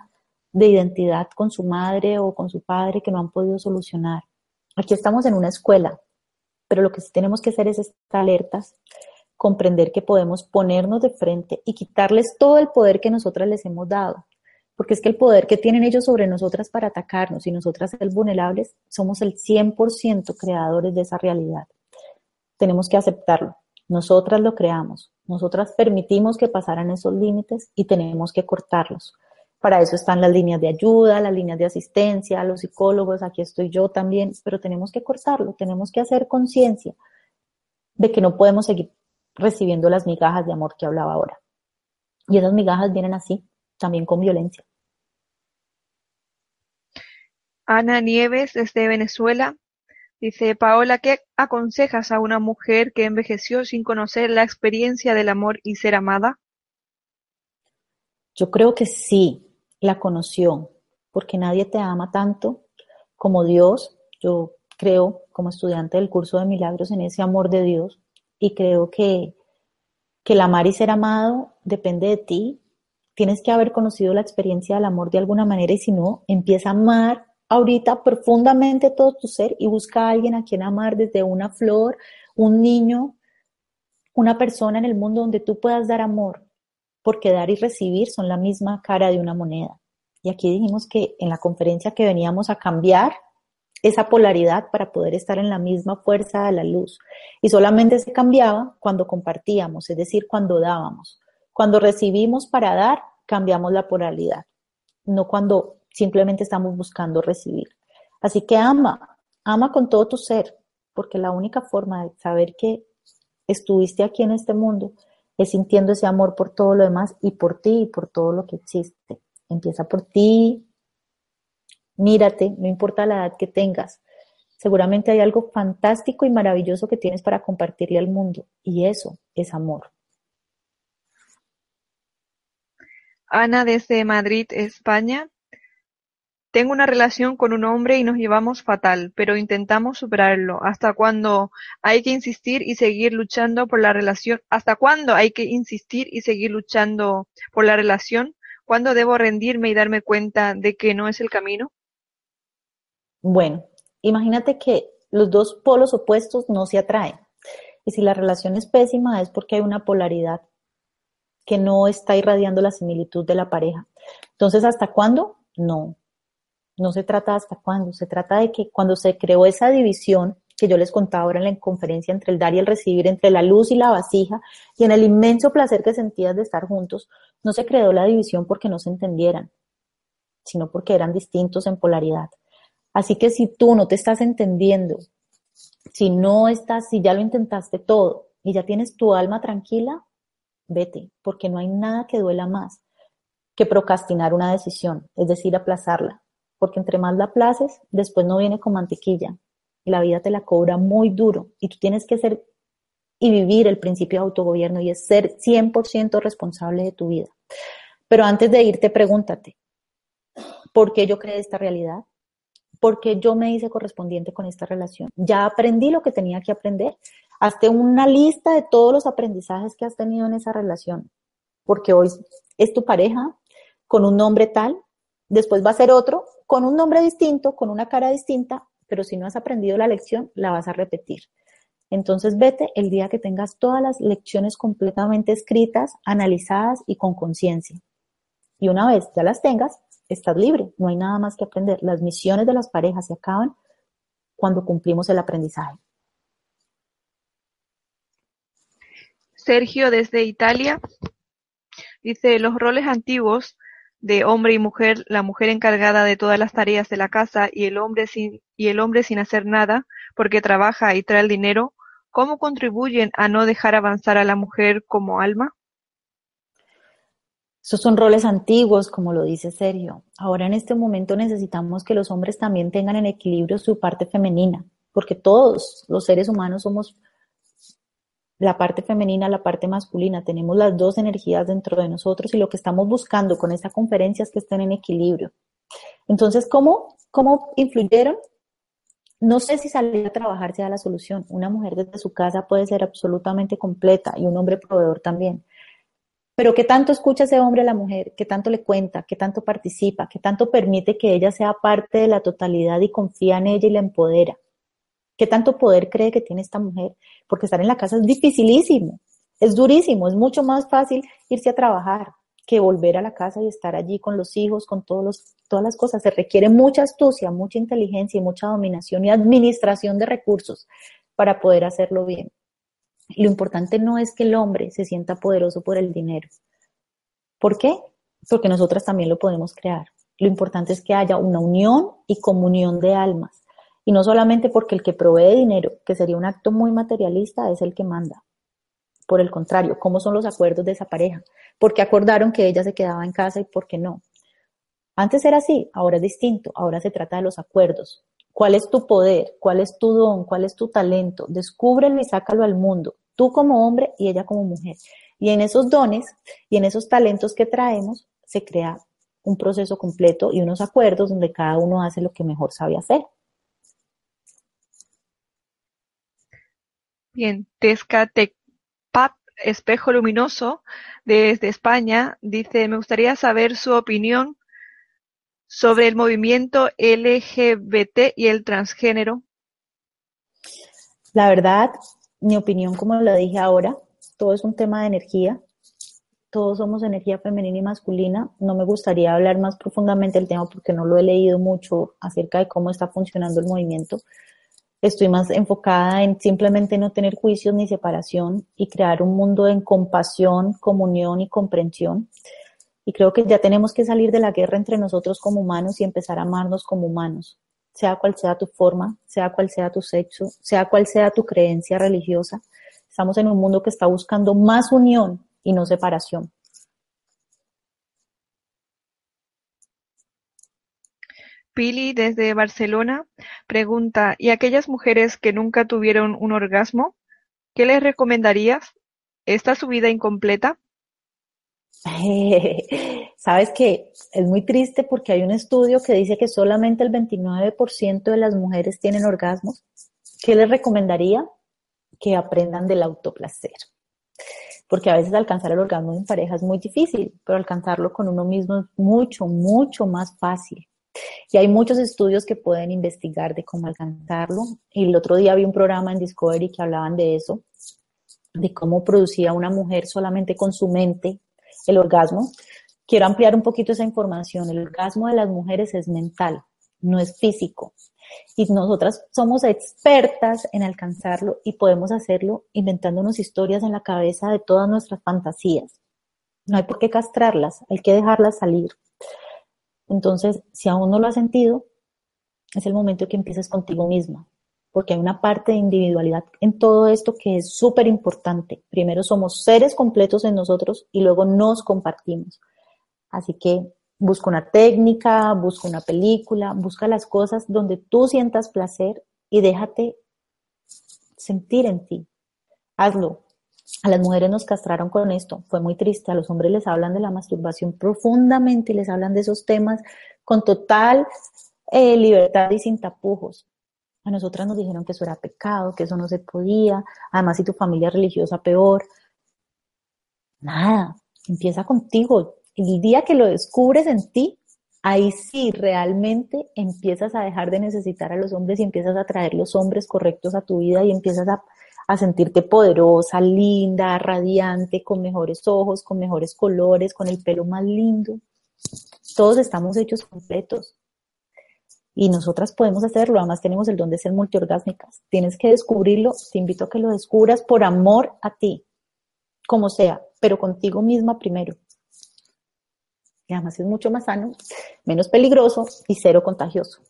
de identidad con su madre o con su padre que no han podido solucionar. Aquí estamos en una escuela, pero lo que sí tenemos que hacer es estar alertas, comprender que podemos ponernos de frente y quitarles todo el poder que nosotras les hemos dado porque es que el poder que tienen ellos sobre nosotras para atacarnos y nosotras ser vulnerables, somos el 100% creadores de esa realidad. Tenemos que aceptarlo. Nosotras lo creamos, nosotras permitimos que pasaran esos límites y tenemos que cortarlos. Para eso están las líneas de ayuda, las líneas de asistencia, los psicólogos, aquí estoy yo también, pero tenemos que cortarlo, tenemos que hacer conciencia de que no podemos seguir recibiendo las migajas de amor que hablaba ahora. Y esas migajas vienen así, también con violencia. Ana Nieves, desde Venezuela, dice, Paola, ¿qué aconsejas a una mujer que envejeció sin conocer la experiencia del amor y ser amada? Yo creo que sí, la conoció, porque nadie te ama tanto como Dios. Yo creo, como estudiante del curso de milagros, en ese amor de Dios y creo que, que el amar y ser amado depende de ti tienes que haber conocido la experiencia del amor de alguna manera y si no, empieza a amar ahorita profundamente todo tu ser y busca a alguien a quien amar desde una flor, un niño, una persona en el mundo donde tú puedas dar amor, porque dar y recibir son la misma cara de una moneda. Y aquí dijimos que en la conferencia que veníamos a cambiar esa polaridad para poder estar en la misma fuerza de la luz. Y solamente se cambiaba cuando compartíamos, es decir, cuando dábamos. Cuando recibimos para dar, cambiamos la polaridad, no cuando simplemente estamos buscando recibir. Así que ama, ama con todo tu ser, porque la única forma de saber que estuviste aquí en este mundo es sintiendo ese amor por todo lo demás y por ti y por todo lo que existe. Empieza por ti, mírate, no importa la edad que tengas. Seguramente hay algo fantástico y maravilloso que tienes para compartirle al mundo y eso es amor. Ana desde Madrid, España. Tengo una relación con un hombre y nos llevamos fatal, pero intentamos superarlo. ¿Hasta cuándo hay que insistir y seguir luchando por la relación? ¿Hasta cuándo hay que insistir y seguir luchando por la relación? ¿Cuándo debo rendirme y darme cuenta de que no es el camino? Bueno, imagínate que los dos polos opuestos no se atraen. Y si la relación es pésima es porque hay una polaridad que no está irradiando la similitud de la pareja. Entonces, ¿hasta cuándo? No, no se trata hasta cuándo, se trata de que cuando se creó esa división que yo les contaba ahora en la conferencia entre el dar y el recibir, entre la luz y la vasija, y en el inmenso placer que sentías de estar juntos, no se creó la división porque no se entendieran, sino porque eran distintos en polaridad. Así que si tú no te estás entendiendo, si no estás, si ya lo intentaste todo y ya tienes tu alma tranquila, vete, porque no hay nada que duela más que procrastinar una decisión, es decir, aplazarla, porque entre más la aplaces, después no viene con mantequilla la vida te la cobra muy duro y tú tienes que ser y vivir el principio de autogobierno y es ser 100% responsable de tu vida. Pero antes de irte, pregúntate, ¿por qué yo creé esta realidad? Porque yo me hice correspondiente con esta relación. Ya aprendí lo que tenía que aprender. Hazte una lista de todos los aprendizajes que has tenido en esa relación, porque hoy es tu pareja con un nombre tal, después va a ser otro con un nombre distinto, con una cara distinta, pero si no has aprendido la lección, la vas a repetir. Entonces vete el día que tengas todas las lecciones completamente escritas, analizadas y con conciencia. Y una vez ya las tengas, estás libre, no hay nada más que aprender. Las misiones de las parejas se acaban cuando cumplimos el aprendizaje. Sergio desde Italia dice, los roles antiguos de hombre y mujer, la mujer encargada de todas las tareas de la casa y el hombre sin, y el hombre sin hacer nada porque trabaja y trae el dinero, ¿cómo contribuyen a no dejar avanzar a la mujer como alma? Esos son roles antiguos, como lo dice Sergio. Ahora en este momento necesitamos que los hombres también tengan en equilibrio su parte femenina, porque todos los seres humanos somos la parte femenina, la parte masculina, tenemos las dos energías dentro de nosotros y lo que estamos buscando con esta conferencia es que estén en equilibrio. Entonces, ¿cómo, cómo influyeron? No sé si salir a trabajar sea la solución. Una mujer desde su casa puede ser absolutamente completa y un hombre proveedor también. Pero ¿qué tanto escucha ese hombre a la mujer? ¿Qué tanto le cuenta? ¿Qué tanto participa? ¿Qué tanto permite que ella sea parte de la totalidad y confía en ella y la empodera? ¿Qué tanto poder cree que tiene esta mujer? Porque estar en la casa es dificilísimo, es durísimo, es mucho más fácil irse a trabajar que volver a la casa y estar allí con los hijos, con todos los, todas las cosas. Se requiere mucha astucia, mucha inteligencia y mucha dominación y administración de recursos para poder hacerlo bien. Lo importante no es que el hombre se sienta poderoso por el dinero. ¿Por qué? Porque nosotras también lo podemos crear. Lo importante es que haya una unión y comunión de almas. Y no solamente porque el que provee dinero, que sería un acto muy materialista, es el que manda. Por el contrario, ¿cómo son los acuerdos de esa pareja? ¿Por qué acordaron que ella se quedaba en casa y por qué no? Antes era así, ahora es distinto. Ahora se trata de los acuerdos. ¿Cuál es tu poder? ¿Cuál es tu don? ¿Cuál es tu talento? Descúbrelo y sácalo al mundo, tú como hombre y ella como mujer. Y en esos dones y en esos talentos que traemos se crea un proceso completo y unos acuerdos donde cada uno hace lo que mejor sabe hacer. Bien, Tezcatepap, Espejo Luminoso, desde España, dice, me gustaría saber su opinión sobre el movimiento LGBT y el transgénero? La verdad, mi opinión, como lo dije ahora, todo es un tema de energía. Todos somos energía femenina y masculina. No me gustaría hablar más profundamente del tema porque no lo he leído mucho acerca de cómo está funcionando el movimiento. Estoy más enfocada en simplemente no tener juicios ni separación y crear un mundo en compasión, comunión y comprensión. Y creo que ya tenemos que salir de la guerra entre nosotros como humanos y empezar a amarnos como humanos, sea cual sea tu forma, sea cual sea tu sexo, sea cual sea tu creencia religiosa. Estamos en un mundo que está buscando más unión y no separación. Pili desde Barcelona pregunta, ¿y aquellas mujeres que nunca tuvieron un orgasmo? ¿Qué les recomendarías? ¿Está su vida incompleta? Sabes que es muy triste porque hay un estudio que dice que solamente el 29% de las mujeres tienen orgasmos. ¿Qué les recomendaría? Que aprendan del autoplacer. Porque a veces alcanzar el orgasmo en pareja es muy difícil, pero alcanzarlo con uno mismo es mucho, mucho más fácil. Y hay muchos estudios que pueden investigar de cómo alcanzarlo. Y el otro día vi un programa en Discovery que hablaban de eso, de cómo producía una mujer solamente con su mente el orgasmo. Quiero ampliar un poquito esa información. El orgasmo de las mujeres es mental, no es físico. Y nosotras somos expertas en alcanzarlo y podemos hacerlo inventándonos historias en la cabeza de todas nuestras fantasías. No hay por qué castrarlas, hay que dejarlas salir. Entonces, si aún no lo has sentido, es el momento que empieces contigo misma, porque hay una parte de individualidad en todo esto que es súper importante. Primero somos seres completos en nosotros y luego nos compartimos. Así que busca una técnica, busca una película, busca las cosas donde tú sientas placer y déjate sentir en ti. Hazlo. A las mujeres nos castraron con esto, fue muy triste. A los hombres les hablan de la masturbación profundamente y les hablan de esos temas con total eh, libertad y sin tapujos. A nosotras nos dijeron que eso era pecado, que eso no se podía, además si tu familia es religiosa, peor. Nada, empieza contigo. El día que lo descubres en ti, ahí sí realmente empiezas a dejar de necesitar a los hombres y empiezas a traer los hombres correctos a tu vida y empiezas a, a sentirte poderosa, linda, radiante, con mejores ojos, con mejores colores, con el pelo más lindo. Todos estamos hechos completos. Y nosotras podemos hacerlo, además tenemos el don de ser multiorgásmicas. Tienes que descubrirlo, te invito a que lo descubras por amor a ti, como sea, pero contigo misma primero. Y además es mucho más sano, menos peligroso y cero contagioso.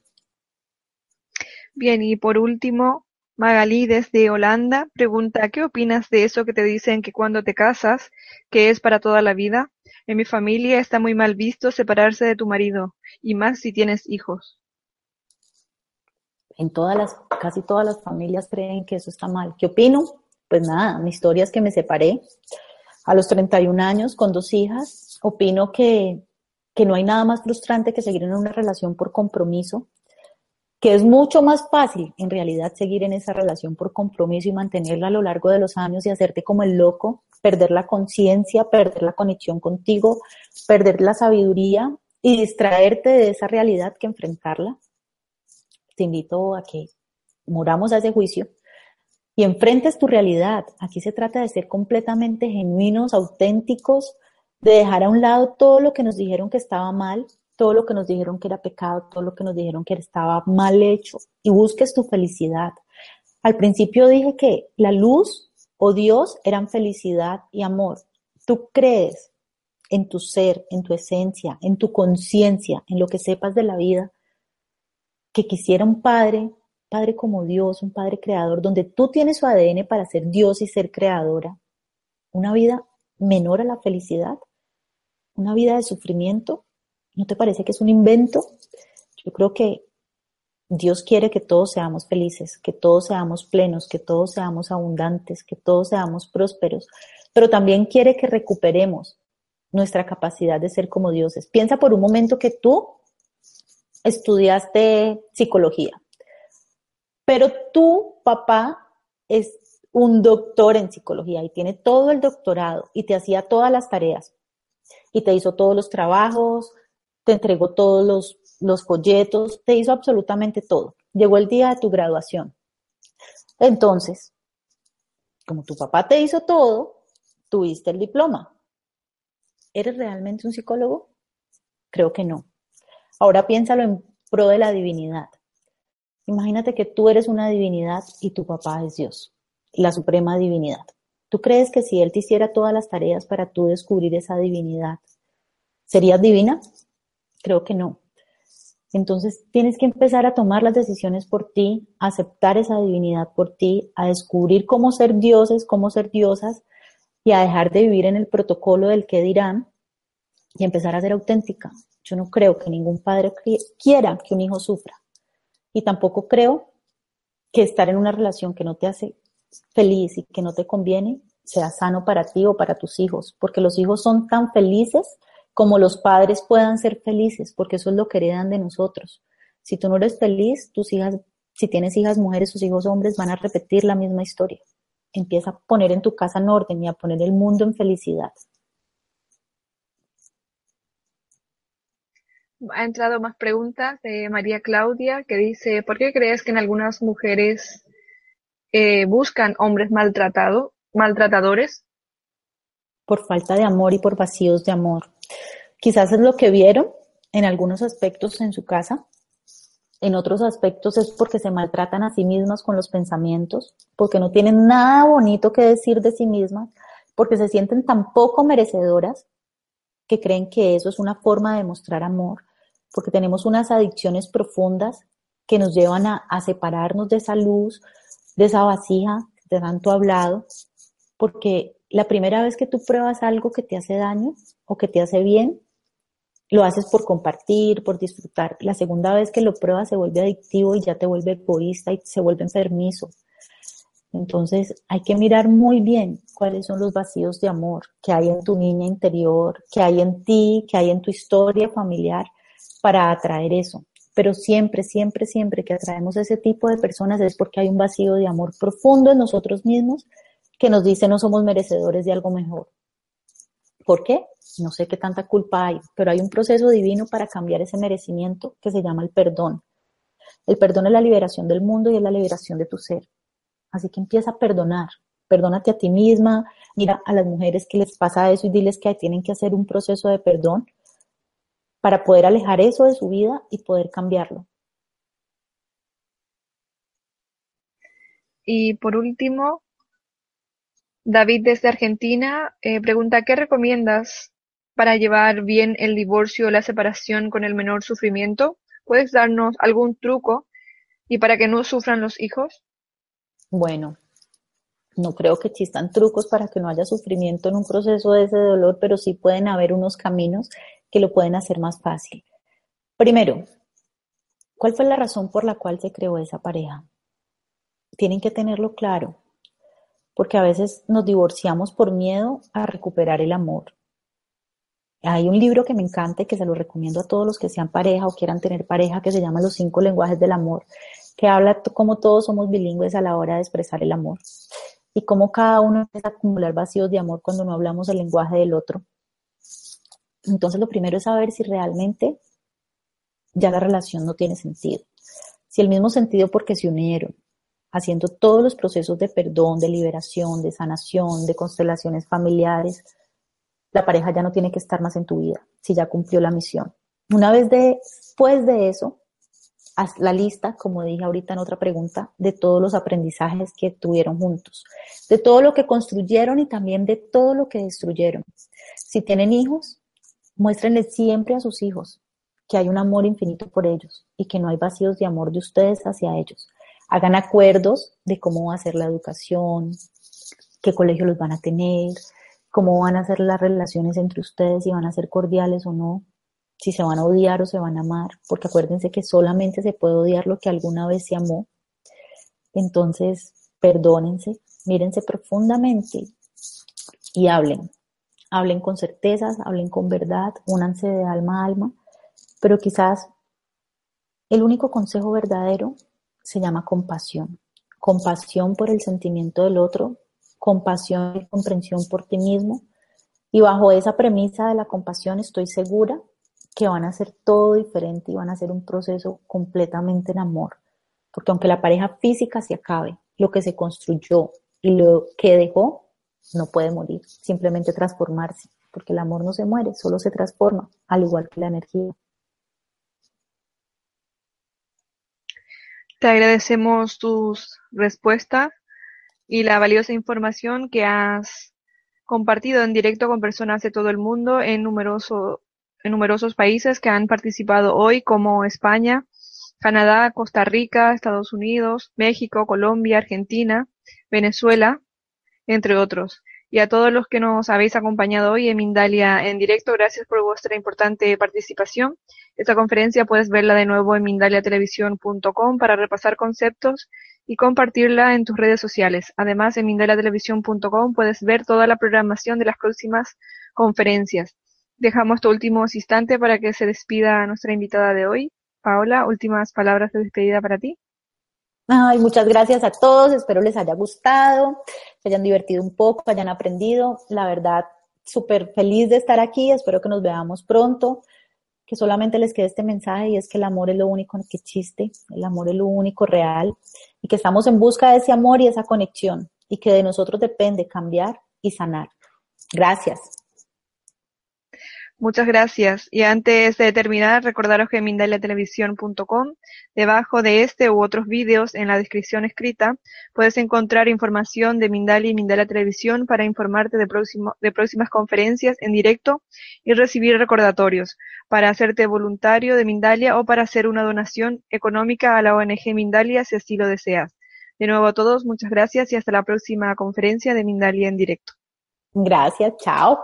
Bien, y por último, Magalí desde Holanda pregunta, ¿qué opinas de eso que te dicen que cuando te casas, que es para toda la vida? En mi familia está muy mal visto separarse de tu marido, y más si tienes hijos en todas las, casi todas las familias creen que eso está mal. ¿Qué opino? Pues nada, mi historia es que me separé a los 31 años con dos hijas. Opino que, que no hay nada más frustrante que seguir en una relación por compromiso, que es mucho más fácil en realidad seguir en esa relación por compromiso y mantenerla a lo largo de los años y hacerte como el loco, perder la conciencia, perder la conexión contigo, perder la sabiduría y distraerte de esa realidad que enfrentarla te invito a que moramos a ese juicio y enfrentes tu realidad. Aquí se trata de ser completamente genuinos, auténticos, de dejar a un lado todo lo que nos dijeron que estaba mal, todo lo que nos dijeron que era pecado, todo lo que nos dijeron que estaba mal hecho y busques tu felicidad. Al principio dije que la luz o Dios eran felicidad y amor. Tú crees en tu ser, en tu esencia, en tu conciencia, en lo que sepas de la vida, que quisiera un padre, padre como Dios, un padre creador, donde tú tienes su ADN para ser Dios y ser creadora, una vida menor a la felicidad, una vida de sufrimiento, ¿no te parece que es un invento? Yo creo que Dios quiere que todos seamos felices, que todos seamos plenos, que todos seamos abundantes, que todos seamos prósperos, pero también quiere que recuperemos nuestra capacidad de ser como dioses. Piensa por un momento que tú estudiaste psicología, pero tu papá es un doctor en psicología y tiene todo el doctorado y te hacía todas las tareas y te hizo todos los trabajos, te entregó todos los, los folletos, te hizo absolutamente todo. Llegó el día de tu graduación. Entonces, como tu papá te hizo todo, tuviste el diploma. ¿Eres realmente un psicólogo? Creo que no. Ahora piénsalo en pro de la divinidad. Imagínate que tú eres una divinidad y tu papá es Dios, la suprema divinidad. ¿Tú crees que si Él te hiciera todas las tareas para tú descubrir esa divinidad, serías divina? Creo que no. Entonces tienes que empezar a tomar las decisiones por ti, a aceptar esa divinidad por ti, a descubrir cómo ser dioses, cómo ser diosas y a dejar de vivir en el protocolo del que dirán y empezar a ser auténtica. Yo no creo que ningún padre quiera que un hijo sufra. Y tampoco creo que estar en una relación que no te hace feliz y que no te conviene sea sano para ti o para tus hijos, porque los hijos son tan felices como los padres puedan ser felices, porque eso es lo que heredan de nosotros. Si tú no eres feliz, tus hijas, si tienes hijas mujeres, tus hijos hombres van a repetir la misma historia. Empieza a poner en tu casa en orden y a poner el mundo en felicidad. Ha entrado más preguntas de María Claudia que dice, ¿por qué crees que en algunas mujeres eh, buscan hombres maltratados, maltratadores? Por falta de amor y por vacíos de amor. Quizás es lo que vieron en algunos aspectos en su casa, en otros aspectos es porque se maltratan a sí mismas con los pensamientos, porque no tienen nada bonito que decir de sí mismas, porque se sienten tan poco merecedoras que creen que eso es una forma de mostrar amor, porque tenemos unas adicciones profundas que nos llevan a, separarnos de esa luz, de esa vasija de tanto hablado, porque la primera vez que tú pruebas algo que te hace daño o que te hace bien, lo haces por compartir, por disfrutar. La segunda vez que lo pruebas se vuelve adictivo y ya te vuelve egoísta y se vuelve enfermizo. Entonces hay que mirar muy bien cuáles son los vacíos de amor que hay en tu niña interior, que hay en ti, que hay en tu historia familiar para atraer eso. pero siempre, siempre, siempre que atraemos ese tipo de personas es porque hay un vacío de amor profundo en nosotros mismos que nos dice no somos merecedores de algo mejor. ¿Por qué? No sé qué tanta culpa hay, pero hay un proceso divino para cambiar ese merecimiento que se llama el perdón. El perdón es la liberación del mundo y es la liberación de tu ser. Así que empieza a perdonar. Perdónate a ti misma. Mira a las mujeres que les pasa eso y diles que tienen que hacer un proceso de perdón para poder alejar eso de su vida y poder cambiarlo. Y por último, David desde Argentina eh, pregunta, ¿qué recomiendas para llevar bien el divorcio o la separación con el menor sufrimiento? ¿Puedes darnos algún truco y para que no sufran los hijos? Bueno, no creo que existan trucos para que no haya sufrimiento en un proceso de ese dolor, pero sí pueden haber unos caminos que lo pueden hacer más fácil. Primero, ¿cuál fue la razón por la cual se creó esa pareja? Tienen que tenerlo claro porque a veces nos divorciamos por miedo a recuperar el amor. Hay un libro que me encanta y que se lo recomiendo a todos los que sean pareja o quieran tener pareja que se llama Los cinco lenguajes del amor, que habla cómo todos somos bilingües a la hora de expresar el amor y cómo cada uno empieza acumular vacíos de amor cuando no hablamos el lenguaje del otro. Entonces lo primero es saber si realmente ya la relación no tiene sentido. Si el mismo sentido porque se unieron, haciendo todos los procesos de perdón, de liberación, de sanación, de constelaciones familiares, la pareja ya no tiene que estar más en tu vida, si ya cumplió la misión. Una vez después de eso, haz la lista, como dije ahorita en otra pregunta, de todos los aprendizajes que tuvieron juntos, de todo lo que construyeron y también de todo lo que destruyeron. Si tienen hijos, muéstrenles siempre a sus hijos que hay un amor infinito por ellos y que no hay vacíos de amor de ustedes hacia ellos hagan acuerdos de cómo va a ser la educación, qué colegio los van a tener, cómo van a ser las relaciones entre ustedes, si van a ser cordiales o no, si se van a odiar o se van a amar, porque acuérdense que solamente se puede odiar lo que alguna vez se amó. Entonces, perdónense, mírense profundamente y hablen. Hablen con certezas, hablen con verdad, únanse de alma a alma, pero quizás el único consejo verdadero se llama compasión. Compasión por el sentimiento del otro, compasión y comprensión por ti mismo. Y bajo esa premisa de la compasión estoy segura que van a ser todo diferente y van a ser un proceso completamente en amor. Porque aunque la pareja física se acabe, lo que se construyó y lo que dejó no puede morir, simplemente transformarse, porque el amor no se muere, solo se transforma, al igual que la energía. Te agradecemos tus respuestas y la valiosa información que has compartido en directo con personas de todo el mundo en, numeroso, en numerosos países que han participado hoy, como España, Canadá, Costa Rica, Estados Unidos, México, Colombia, Argentina, Venezuela, entre otros y a todos los que nos habéis acompañado hoy en Mindalia en directo. Gracias por vuestra importante participación. Esta conferencia puedes verla de nuevo en mindaliatelevisión.com para repasar conceptos y compartirla en tus redes sociales. Además, en mindaliatelevisión.com puedes ver toda la programación de las próximas conferencias. Dejamos tu último instante para que se despida nuestra invitada de hoy. Paola, últimas palabras de despedida para ti. Ay, muchas gracias a todos, espero les haya gustado, se hayan divertido un poco, hayan aprendido. La verdad, súper feliz de estar aquí, espero que nos veamos pronto, que solamente les quede este mensaje y es que el amor es lo único que existe, el amor es lo único real y que estamos en busca de ese amor y esa conexión y que de nosotros depende cambiar y sanar. Gracias. Muchas gracias. Y antes de terminar, recordaros que mindaliatelevisión.com, debajo de este u otros vídeos en la descripción escrita, puedes encontrar información de Mindalia y Mindalia Televisión para informarte de, próximo, de próximas conferencias en directo y recibir recordatorios para hacerte voluntario de Mindalia o para hacer una donación económica a la ONG Mindalia si así lo deseas. De nuevo a todos, muchas gracias y hasta la próxima conferencia de Mindalia en directo. Gracias, chao.